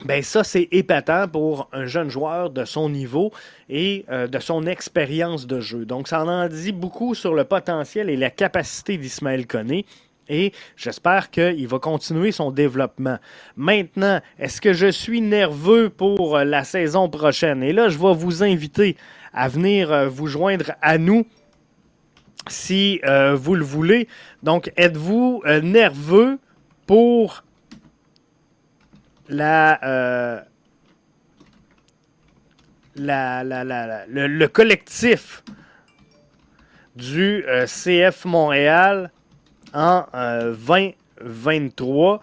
ben ça, c'est épatant pour un jeune joueur de son niveau et euh, de son expérience de jeu. Donc, ça en dit beaucoup sur le potentiel et la capacité d'Ismaël Koné. Et j'espère qu'il va continuer son développement. Maintenant, est-ce que je suis nerveux pour euh, la saison prochaine? Et là, je vais vous inviter à venir euh, vous joindre à nous si vous le voulez. Donc, êtes-vous nerveux pour euh, la, le, collectif du euh, CF Montréal en 2023. Euh,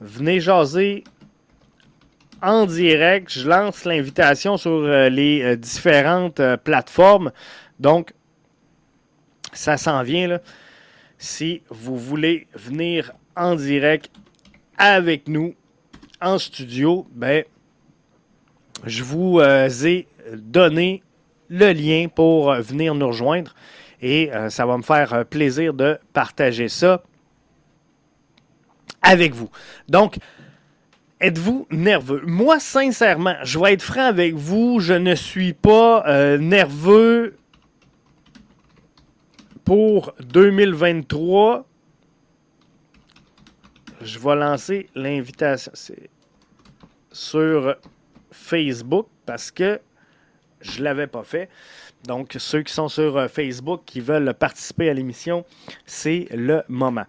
Venez jaser en direct. Je lance l'invitation sur les différentes plateformes. Donc, ça s'en vient. Si vous voulez venir en direct avec nous, en studio, ben, je vous euh, ai donné le lien pour euh, venir nous rejoindre et euh, ça va me faire plaisir de partager ça avec vous. Donc, êtes-vous nerveux? Moi, sincèrement, je vais être franc avec vous, je ne suis pas nerveux pour 2023 je vais lancer l'invitation sur Facebook parce que je ne l'avais pas fait. Donc, ceux qui sont sur euh, Facebook qui veulent participer à l'émission, c'est le moment.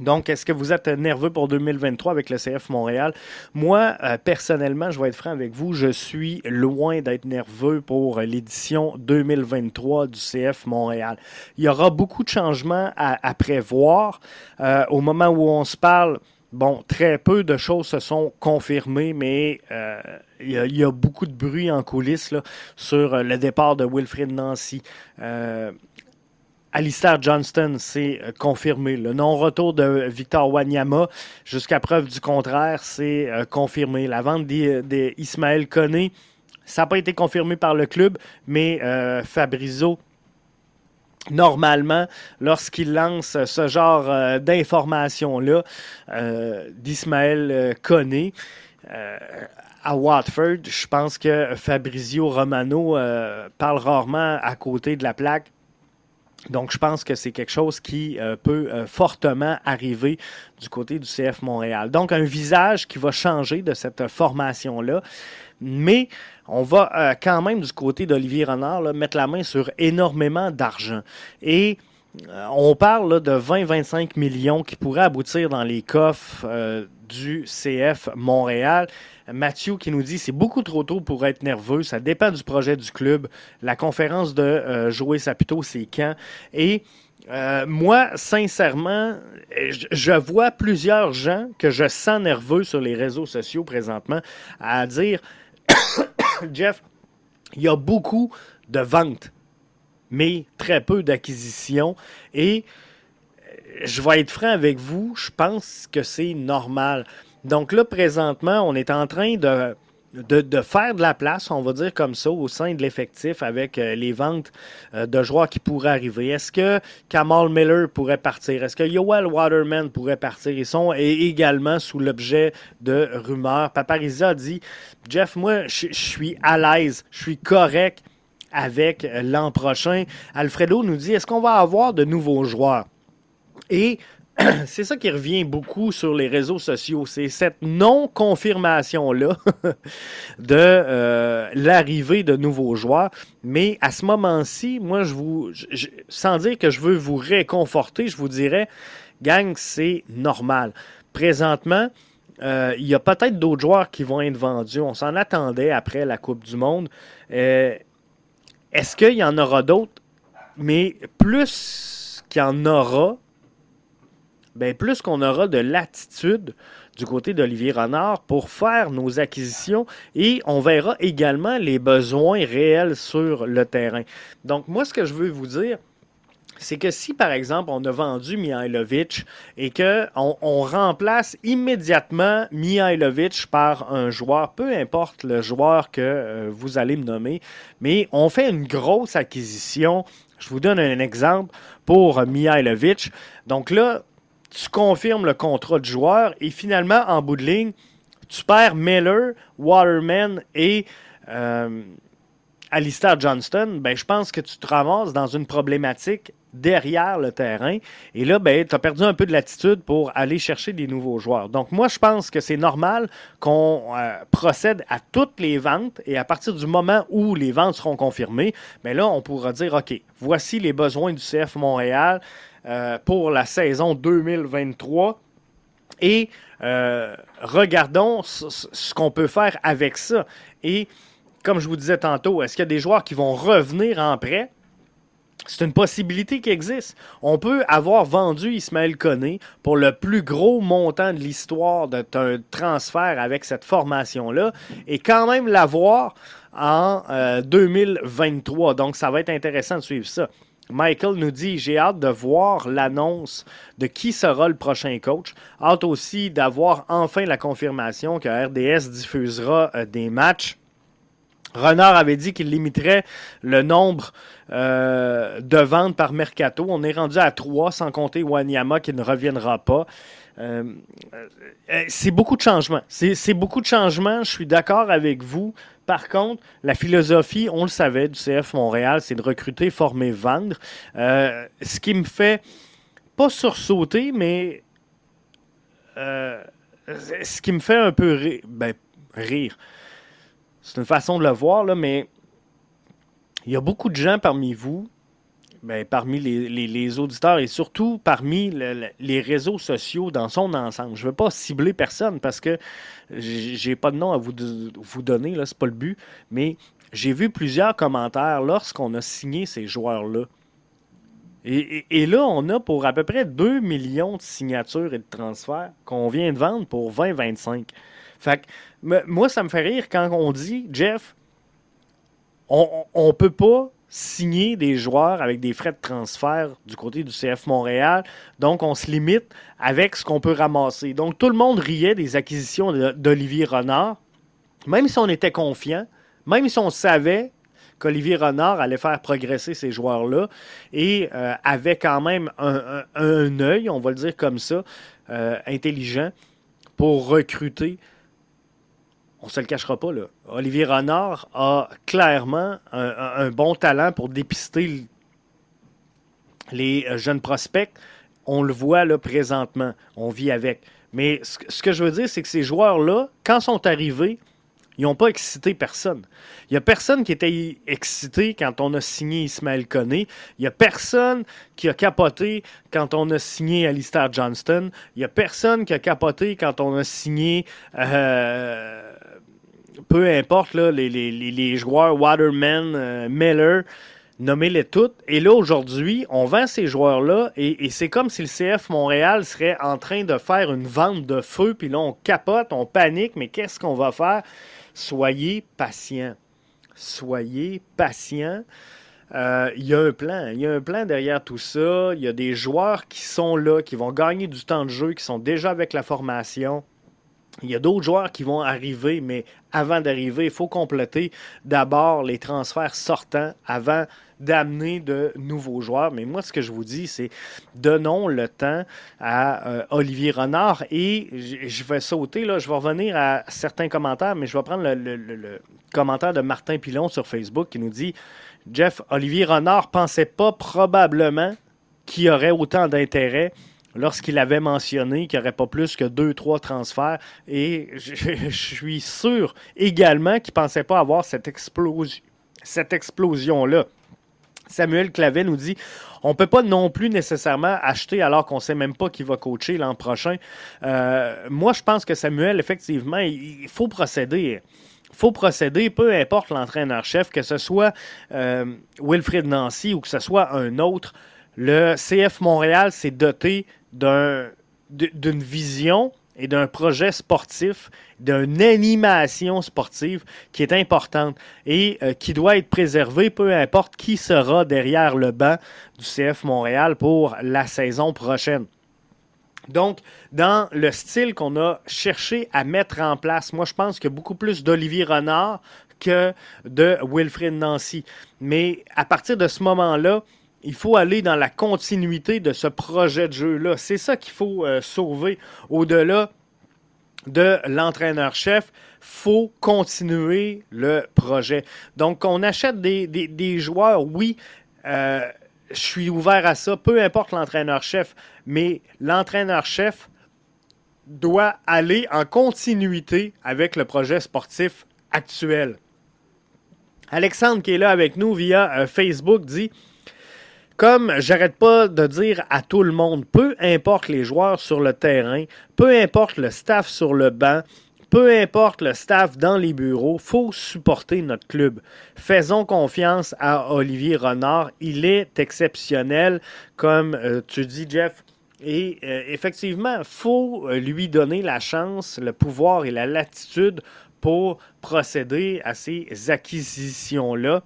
Donc, est-ce que vous êtes nerveux pour 2023 avec le CF Montréal? Moi, euh, personnellement, je vais être franc avec vous, je suis loin d'être nerveux pour l'édition 2023 du CF Montréal. Il y aura beaucoup de changements à, prévoir. Euh, au moment où on se parle, bon, très peu de choses se sont confirmées, mais euh, il, y a, beaucoup de bruit en coulisses sur le départ de Wilfrid Nancy. Alistair Johnston, c'est euh, confirmé. Le non-retour de Victor Wanyama, jusqu'à preuve du contraire, c'est euh, confirmé. La vente d'Ismaël Koné, ça n'a pas été confirmé par le club, mais euh, Fabrizio, normalement, lorsqu'il lance ce genre d'informations-là d'Ismaël Koné, à Watford, je pense que Fabrizio Romano parle rarement à côté de la plaque donc, je pense que c'est quelque chose qui euh, peut euh, fortement arriver du côté du CF Montréal. Donc, un visage qui va changer de cette formation-là. Mais on va euh, quand même, du côté d'Olivier Renard, mettre la main sur énormément d'argent. Et on parle de 20-25 millions qui pourraient aboutir dans les coffres du CF Montréal. Mathieu qui nous dit c'est beaucoup trop tôt pour être nerveux. Ça dépend du projet du club. La conférence de euh, Saputo, c'est quand? Et euh, moi, sincèrement, je, vois plusieurs gens que je sens nerveux sur les réseaux sociaux présentement à dire Jeff, il y a beaucoup de ventes, mais très peu d'acquisitions. Et euh, je vais être franc avec vous, je pense que c'est normal. Donc là, présentement, on est en train de faire de la place, on va dire comme ça, au sein de l'effectif avec euh, les ventes euh, de joueurs qui pourraient arriver. Est-ce que Kamal Miller pourrait partir? Est-ce que Yoel Waterman pourrait partir? Ils sont également sous l'objet de rumeurs. Paparizza a dit Jeff, moi, je suis à l'aise, je suis correct avec euh, l'an prochain. Alfredo nous dit est-ce qu'on va avoir de nouveaux joueurs? Et c'est ça qui revient beaucoup sur les réseaux sociaux, c'est cette non-confirmation-là de euh, l'arrivée de nouveaux joueurs. Mais à ce moment-ci, moi, je vous, sans dire que je veux vous réconforter, je vous dirais, gang, c'est normal. Présentement, euh, il y a peut-être d'autres joueurs qui vont être vendus. On s'en attendait après la Coupe du Monde. Euh, est-ce qu'il y en aura d'autres? Mais plus qu'il y en aura, bien, plus qu'on aura de latitude du côté d'Olivier Renard pour faire nos acquisitions et on verra également les besoins réels sur le terrain. Donc, moi, ce que je veux vous dire, c'est que si, par exemple, on a vendu Mihailovic et qu'on on remplace immédiatement Mihailovic par un joueur, peu importe le joueur que euh, vous allez me nommer, mais on fait une grosse acquisition. Je vous donne un exemple pour Mihailovic. Donc là, tu confirmes le contrat de joueur et finalement, en bout de ligne, tu perds Miller, Waterman et euh, Alistair Johnston. Ben, je pense que tu te ramasses dans une problématique derrière le terrain. Et là, ben, tu as perdu un peu de latitude pour aller chercher des nouveaux joueurs. Donc, moi, je pense que c'est normal qu'on euh, procède à toutes les ventes et à partir du moment où les ventes seront confirmées, ben là, on pourra dire, OK, voici les besoins du CF Montréal. Euh, pour la saison 2023. Et euh, regardons ce, qu'on peut faire avec ça. Et comme je vous disais tantôt, est-ce qu'il y a des joueurs qui vont revenir en prêt? C'est une possibilité qui existe. On peut avoir vendu Ismaël Koné pour le plus gros montant de l'histoire d'un transfert avec cette formation-là et quand même l'avoir en 2023. Euh, Donc, ça va être intéressant de suivre ça. Michael nous dit J'ai hâte de voir l'annonce de qui sera le prochain coach. Hâte aussi d'avoir enfin la confirmation que RDS diffusera euh, des matchs. Renard avait dit qu'il limiterait le nombre euh, de ventes par mercato. On est rendu à trois, sans compter Wanyama qui ne reviendra pas. Euh, c'est beaucoup de changements. C'est beaucoup de changements. Je suis d'accord avec vous. Par contre, la philosophie, on le savait, du CF Montréal, c'est de recruter, former, vendre. Euh, ce qui me fait pas sursauter, mais euh, ce qui me fait un peu rire. Ben, rire. C'est une façon de le voir, là, mais il y a beaucoup de gens parmi vous ben, parmi les, auditeurs et surtout parmi les réseaux sociaux dans son ensemble. Je ne veux pas cibler personne parce que j'ai pas de nom à vous, vous donner, ce n'est pas le but, mais j'ai vu plusieurs commentaires lorsqu'on a signé ces joueurs-là. Et, là, on a pour à peu près 2 millions de signatures et de transferts qu'on vient de vendre pour 20-25. Fait que, moi, ça me fait rire quand on dit, Jeff, on ne peut pas signer des joueurs avec des frais de transfert du côté du CF Montréal. Donc, on se limite avec ce qu'on peut ramasser. Donc, tout le monde riait des acquisitions d'Olivier Renard, même si on était confiant, même si on savait qu'Olivier Renard allait faire progresser ces joueurs-là et euh, avait quand même un, œil, on va le dire comme ça, euh, intelligent pour recruter on se le cachera pas, là. Olivier Renard a clairement un, bon talent pour dépister les jeunes prospects. On le voit là présentement. On vit avec. Mais ce, que je veux dire, c'est que ces joueurs-là, quand sont arrivés, ils n'ont pas excité personne. Il n'y a personne qui était excité quand on a signé Ismaël Koné. Il n'y a personne qui a capoté quand on a signé Alistair Johnston. Il n'y a personne qui a capoté quand on a signé euh, peu importe les, les, joueurs Waterman, Miller, nommez-les toutes. Et là, aujourd'hui, on vend ces joueurs-là et, c'est comme si le CF Montréal serait en train de faire une vente de feu. Puis là, on capote, on panique, mais qu'est-ce qu'on va faire? Soyez patients. Soyez patients. Euh, il y a un plan. Il y a un plan derrière tout ça. Il y a des joueurs qui sont là, qui vont gagner du temps de jeu, qui sont déjà avec la formation. Il y a d'autres joueurs qui vont arriver, mais avant d'arriver, il faut compléter d'abord les transferts sortants avant d'amener de nouveaux joueurs. Mais moi, ce que je vous dis, c'est donnons le temps à euh, Olivier Renard et je vais sauter, là, je vais revenir à certains commentaires, mais je vais prendre le, commentaire de Martin Pilon sur Facebook qui nous dit Jeff, Olivier Renard pensait pas probablement qu'il y aurait autant d'intérêt lorsqu'il avait mentionné qu'il n'y aurait pas plus que deux, trois transferts. Et je, suis sûr également qu'il ne pensait pas avoir cette, explosion, cette explosion-là. Samuel Clavet nous dit on ne peut pas non plus nécessairement acheter alors qu'on ne sait même pas qui va coacher l'an prochain. Euh, moi, je pense que Samuel, effectivement, il, faut procéder. Il faut procéder, peu importe l'entraîneur-chef, que ce soit euh, Wilfrid Nancy ou que ce soit un autre. Le CF Montréal s'est doté d'une vision et d'un projet sportif, d'une animation sportive qui est importante et euh, qui doit être préservée, peu importe qui sera derrière le banc du CF Montréal pour la saison prochaine. Donc, dans le style qu'on a cherché à mettre en place, moi je pense que beaucoup plus d'Olivier Renard que de Wilfrid Nancy. Mais à partir de ce moment-là, il faut aller dans la continuité de ce projet de jeu-là. C'est ça qu'il faut euh, sauver. Au-delà de l'entraîneur-chef, faut continuer le projet. Donc, on achète des, joueurs, oui, euh, je suis ouvert à ça, peu importe l'entraîneur-chef, mais l'entraîneur-chef doit aller en continuité avec le projet sportif actuel. Alexandre qui est là avec nous via euh, Facebook dit comme j'arrête pas de dire à tout le monde, peu importe les joueurs sur le terrain, peu importe le staff sur le banc, peu importe le staff dans les bureaux, faut supporter notre club. Faisons confiance à Olivier Renard. Il est exceptionnel, comme euh, tu dis, Jeff. Et euh, effectivement, faut euh, lui donner la chance, le pouvoir et la latitude pour procéder à ces acquisitions-là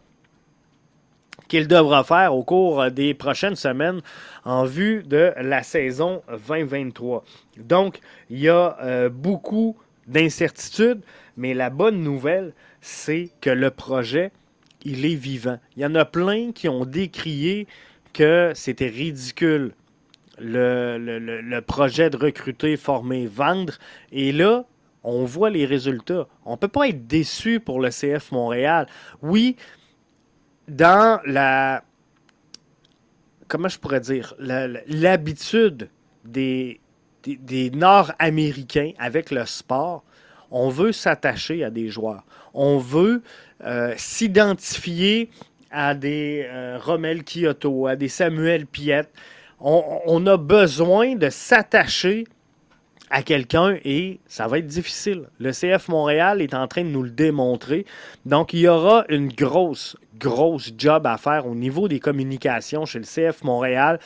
qu'il devra faire au cours des prochaines semaines en vue de la saison 2023. Donc, il y a euh, beaucoup d'incertitudes, mais la bonne nouvelle, c'est que le projet, il est vivant. Il y en a plein qui ont décrié que c'était ridicule le, le, projet de recruter, former, vendre. Et là, on voit les résultats. On ne peut pas être déçu pour le CF Montréal. Oui, dans la. Comment je pourrais dire L'habitude des, des, Nord-Américains avec le sport, on veut s'attacher à des joueurs. On veut euh, s'identifier à des euh, Romel Kyoto, à des Samuel Piette. on, a besoin de s'attacher à quelqu'un et ça va être difficile. Le CF Montréal est en train de nous le démontrer. Donc, il y aura une grosse, grosse job à faire au niveau des communications chez le CF Montréal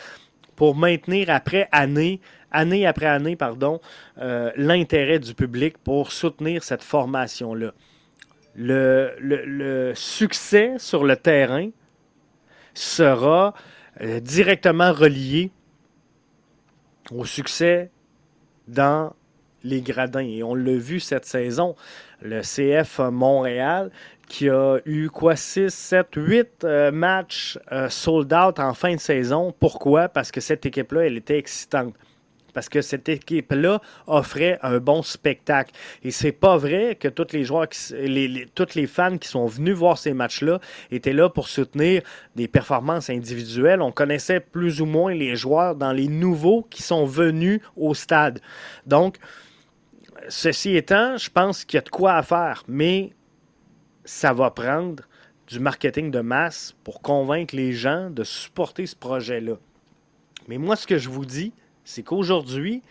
pour maintenir après année, année après année, pardon, euh, l'intérêt du public pour soutenir cette formation-là. Le, succès sur le terrain sera euh, directement relié au succès dans les gradins. Et on l'a vu cette saison. Le CF Montréal qui a eu quoi 6, 7, 8 matchs euh, sold out en fin de saison. Pourquoi? Parce que cette équipe-là, elle était excitante parce que cette équipe-là offrait un bon spectacle. Et c'est pas vrai que tous les joueurs, les, tous les fans qui sont venus voir ces matchs-là étaient là pour soutenir des performances individuelles. On connaissait plus ou moins les joueurs dans les nouveaux qui sont venus au stade. Donc, ceci étant, je pense qu'il y a de quoi à faire, mais ça va prendre du marketing de masse pour convaincre les gens de supporter ce projet-là. Mais moi, ce que je vous dis, c'est qu'aujourd'hui,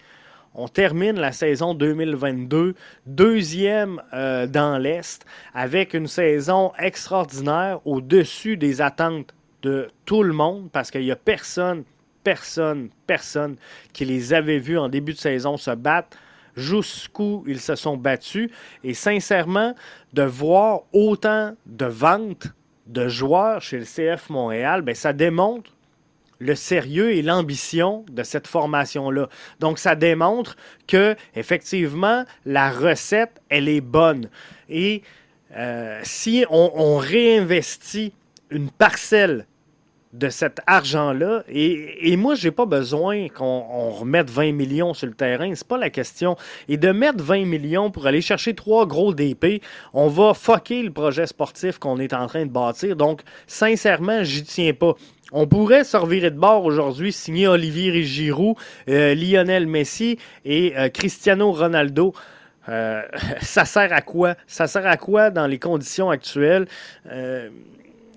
on termine la saison 2022 deuxième euh, dans l'Est avec une saison extraordinaire au-dessus des attentes de tout le monde parce qu'il n'y a personne, personne, personne qui les avait vus en début de saison se battre jusqu'où ils se sont battus. Et sincèrement, de voir autant de ventes de joueurs chez le CF Montréal, bien, ça démontre le sérieux et l'ambition de cette formation-là. Donc, ça démontre que, effectivement, la recette, elle est bonne. Et euh, si on, réinvestit une parcelle de cet argent-là. Et, moi, je n'ai pas besoin qu'on remette 20 millions sur le terrain. C'est pas la question. Et de mettre 20 millions pour aller chercher trois gros DP, on va fucker le projet sportif qu'on est en train de bâtir. Donc, sincèrement, j'y tiens pas. On pourrait se revirer de bord aujourd'hui, signer Olivier Giroud, euh, Lionel Messi et euh, Cristiano Ronaldo. Euh, ça sert à quoi? Ça sert à quoi dans les conditions actuelles?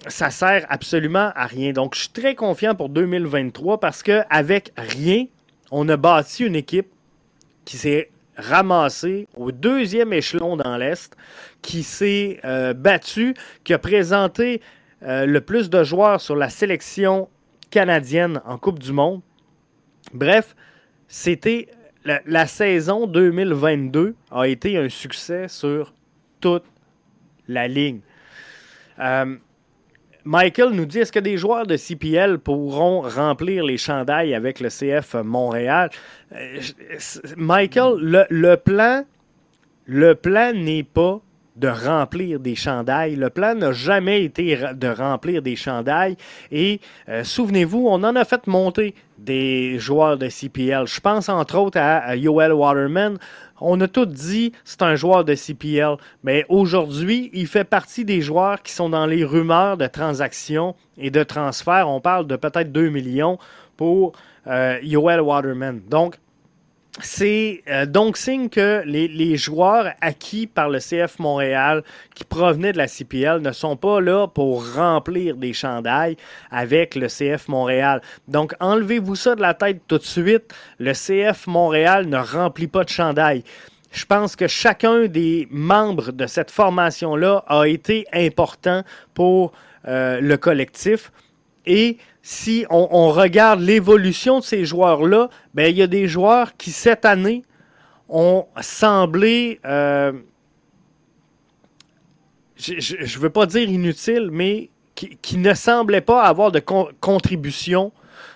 ça sert absolument à rien. Donc, je suis très confiant pour 2023 parce qu'avec rien, on a bâti une équipe qui s'est ramassée au deuxième échelon dans l'Est, qui s'est battue, qui a présenté euh, le plus de joueurs sur la sélection canadienne en Coupe du Monde. Bref, c'était la, saison 2022 a été un succès sur toute la ligne. Euh, Michael nous dit est-ce que des joueurs de CPL pourront remplir les chandails avec le CF Montréal? Euh, Michael, le, le plan, le plan n'est pas de remplir des chandails. Le plan n'a jamais été de remplir des chandails. Et euh, souvenez-vous, on en a fait monter des joueurs de CPL. Je pense entre autres à, Yoel Waterman. On a tout dit c'est un joueur de CPL. Mais aujourd'hui, il fait partie des joueurs qui sont dans les rumeurs de transactions et de transferts. On parle de peut-être 2 millions pour euh, Yoel Waterman. Donc, c'est euh, donc signe que les, joueurs acquis par le CF Montréal qui provenaient de la CPL ne sont pas là pour remplir des chandails avec le CF Montréal. Donc enlevez-vous ça de la tête tout de suite. Le CF Montréal ne remplit pas de chandails. Je pense que chacun des membres de cette formation-là a été important pour euh, le collectif. Et si on, regarde l'évolution de ces joueurs-là, ben, il y a des joueurs qui, cette année, ont semblé, euh, je ne veux pas dire inutiles, mais qui, ne semblaient pas avoir de contribution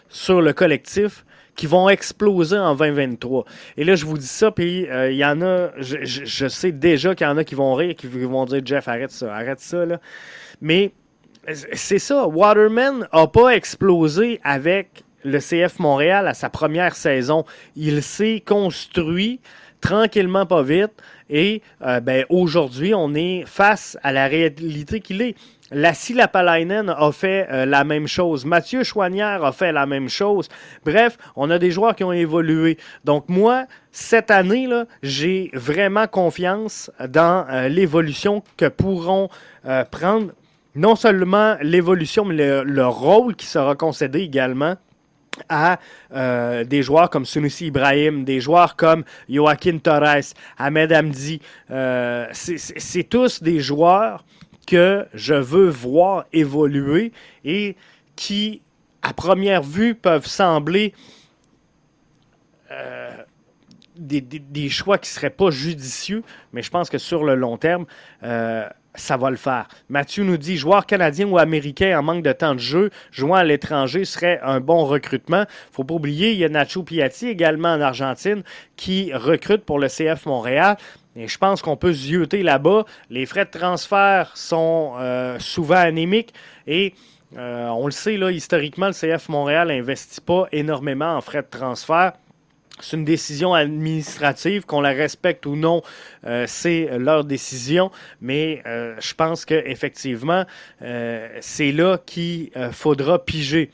sur le collectif qui vont exploser en 2023. Et là, je vous dis ça, puis euh, il y en a, je, je sais déjà qu'il y en a qui vont rire, qui vont dire Jeff, arrête ça, arrête ça, là. Mais c'est ça. Waterman n'a pas explosé avec le CF Montréal à sa première saison. Il s'est construit tranquillement, pas vite. Et euh, ben, aujourd'hui, on est face à la réalité qu'il est. Lassie Lapalainen a fait euh, la même chose. Mathieu Chouanière a fait la même chose. Bref, on a des joueurs qui ont évolué. Donc moi, cette année, là, j'ai vraiment confiance dans euh, l'évolution que pourront prendre non seulement l'évolution, mais le, rôle qui sera concédé également à euh, des joueurs comme Sunusi Ibrahim, des joueurs comme Joaquin Torres, Ahmed Hamdi. Euh, c'est tous des joueurs que je veux voir évoluer et qui, à première vue, peuvent sembler euh, des, des, choix qui ne seraient pas judicieux, mais je pense que sur le long terme, ça va le faire. Mathieu nous dit joueur canadien ou américain en manque de temps de jeu, jouant à l'étranger serait un bon recrutement. Faut pas oublier, il y a Nacho Piatti également en Argentine qui recrute pour le CF Montréal. Et je pense qu'on peut zioter là-bas. Les frais de transfert sont euh, souvent anémiques et euh, on le sait, là, historiquement, le CF Montréal n'investit pas énormément en frais de transfert. C'est une décision administrative, qu'on la respecte ou non, euh, c'est leur décision, mais euh, je pense qu'effectivement, euh, c'est là qu'il faudra piger.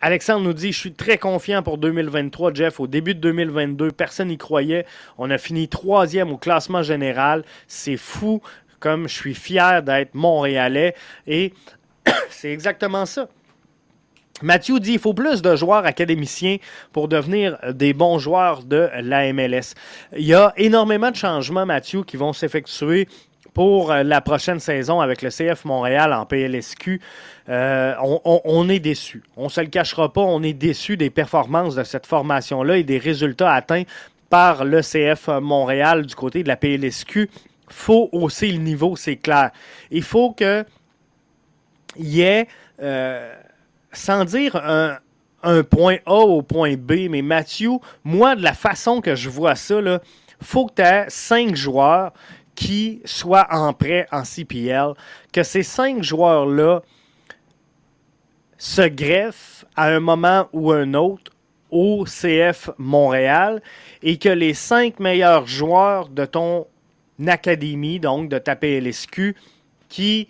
Alexandre nous dit Je suis très confiant pour 2023, Jeff. Au début de 2022, personne n'y croyait. On a fini troisième au classement général. C'est fou, comme je suis fier d'être Montréalais. Et c'est exactement ça. Mathieu dit il faut plus de joueurs académiciens pour devenir des bons joueurs de la MLS. Il y a énormément de changements, Mathieu, qui vont s'effectuer pour la prochaine saison avec le CF Montréal en PLSQ. Euh, on, est déçu. On ne se le cachera pas, on est déçu des performances de cette formation-là et des résultats atteints par le CF Montréal du côté de la PLSQ. faut hausser le niveau, c'est clair. Il faut qu'il y ait... Euh, sans dire un, point A au point B, mais Mathieu, moi, de la façon que je vois ça, il faut que tu aies cinq joueurs qui soient en prêt en CPL, que ces cinq joueurs-là se greffent à un moment ou un autre au CF Montréal et que les cinq meilleurs joueurs de ton académie, donc de ta PLSQ, qui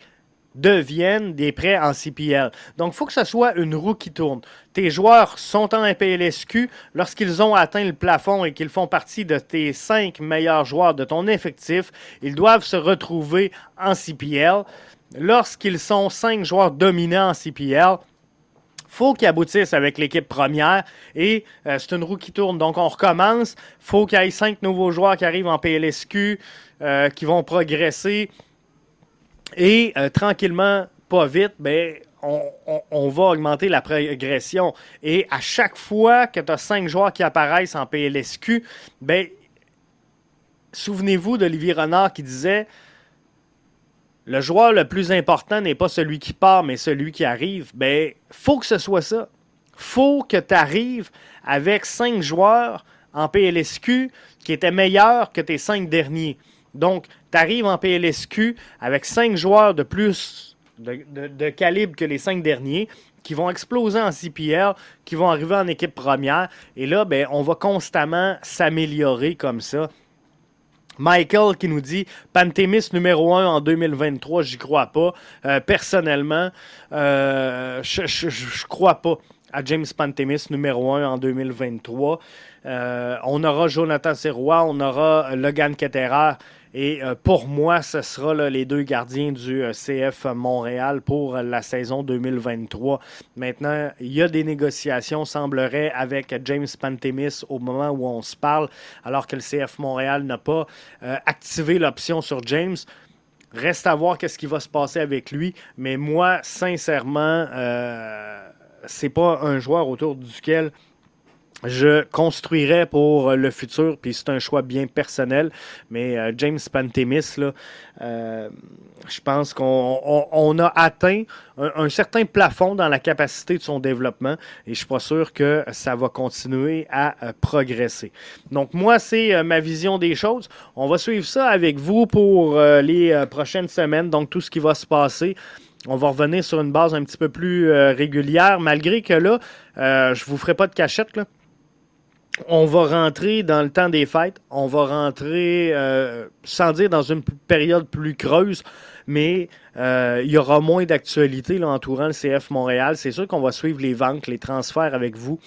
deviennent des prêts en CPL. Donc, il faut que ce soit une roue qui tourne. Tes joueurs sont en PLSQ. Lorsqu'ils ont atteint le plafond et qu'ils font partie de tes cinq meilleurs joueurs de ton effectif, ils doivent se retrouver en CPL. Lorsqu'ils sont cinq joueurs dominants en CPL, faut qu'ils aboutissent avec l'équipe première et euh, c'est une roue qui tourne. Donc on recommence. faut qu'il y ait cinq nouveaux joueurs qui arrivent en PLSQ, euh, qui vont progresser. Et euh, tranquillement, pas vite, ben, on, va augmenter la progression. Et à chaque fois que tu as cinq joueurs qui apparaissent en PLSQ, ben, souvenez-vous d'Olivier Renard qui disait le joueur le plus important n'est pas celui qui part, mais celui qui arrive. Ben, faut que ce soit ça. faut que tu arrives avec cinq joueurs en PLSQ qui étaient meilleurs que tes cinq derniers. Donc, tu arrives en PLSQ avec cinq joueurs de plus de, calibre que les cinq derniers qui vont exploser en CPL, qui vont arriver en équipe première. Et là, ben, on va constamment s'améliorer comme ça. Michael qui nous dit Pantémis numéro 1 en 2023, j'y crois pas. Euh, personnellement, euh, je ne crois pas à James Pantémis numéro 1 en 2023. Euh, on aura Jonathan Serrois, on aura Logan Ketterer. Et euh, pour moi, ce sera les deux gardiens du euh, CF Montréal pour la saison 2023. Maintenant, il y a des négociations, semblerait, avec James Pantemis au moment où on se parle, alors que le CF Montréal n'a pas euh, activé l'option sur James. Reste à voir qu'est-ce qui va se passer avec lui. Mais moi, sincèrement, c'est pas un joueur autour duquel je construirais pour le futur, puis c'est un choix bien personnel. Mais euh, James Pantemis, là, euh, je pense qu'on a atteint un, certain plafond dans la capacité de son développement et je suis pas sûr que ça va continuer à euh, progresser. Donc moi, c'est ma vision des choses. On va suivre ça avec vous pour les prochaines semaines, donc tout ce qui va se passer. On va revenir sur une base un petit peu plus régulière, malgré que là, je vous ferai pas de cachette, là on va rentrer dans le temps des fêtes, on va rentrer, euh, sans dire dans une période plus creuse, mais euh, il y aura moins d'actualité entourant le CF Montréal. C'est sûr qu'on va suivre les ventes, les transferts avec vous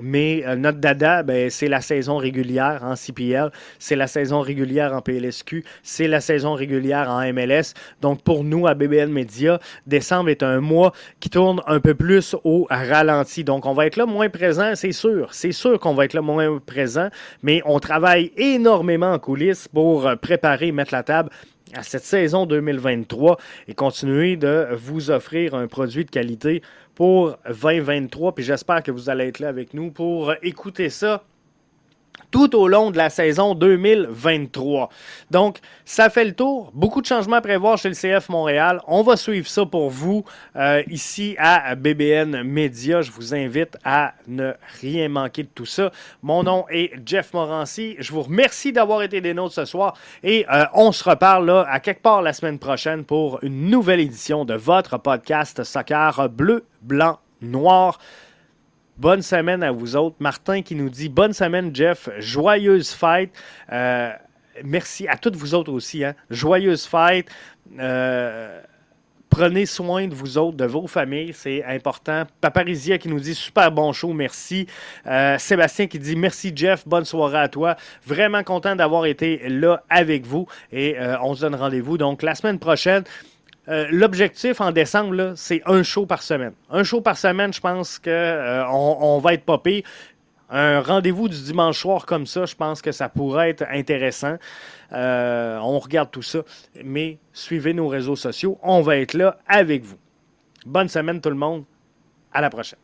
mais euh, notre dada, ben, c'est la saison régulière en CPL, c'est la saison régulière en PLSQ, c'est la saison régulière en MLS. Donc pour nous à BBN Media, décembre est un mois qui tourne un peu plus au ralenti. Donc on va être là moins présent, c'est sûr. C'est sûr qu'on va être là moins présent, mais on travaille énormément en coulisses pour préparer, mettre la table à cette saison 2023 et continuer de vous offrir un produit de qualité pour 2023. Puis j'espère que vous allez être là avec nous pour écouter ça tout au long de la saison 2023. Donc, ça fait le tour. Beaucoup de changements à prévoir chez le CF Montréal. On va suivre ça pour vous euh, ici à BBN Media. Je vous invite à ne rien manquer de tout ça. Mon nom est Jeff Morancy. Je vous remercie d'avoir été des nôtres ce soir et euh, on se reparle là à quelque part la semaine prochaine pour une nouvelle édition de votre podcast Soccer bleu, blanc, noir. Bonne semaine à vous autres. Martin qui nous dit bonne semaine, Jeff. Joyeuse fête. Euh, merci à toutes vous autres aussi. Hein. Joyeuse fête. Euh, prenez soin de vous autres, de vos familles, c'est important. Paparizia qui nous dit super bon show, merci. Euh, Sébastien qui dit merci Jeff, bonne soirée à toi. Vraiment content d'avoir été là avec vous et on se donne rendez-vous donc la semaine prochaine euh, l'objectif en décembre, c'est un show par semaine. Un show par semaine, je pense qu'on euh, on va être popé. Un rendez-vous du dimanche soir comme ça, je pense que ça pourrait être intéressant. Euh, on regarde tout ça. Mais suivez nos réseaux sociaux. On va être là avec vous. Bonne semaine tout le monde. À la prochaine.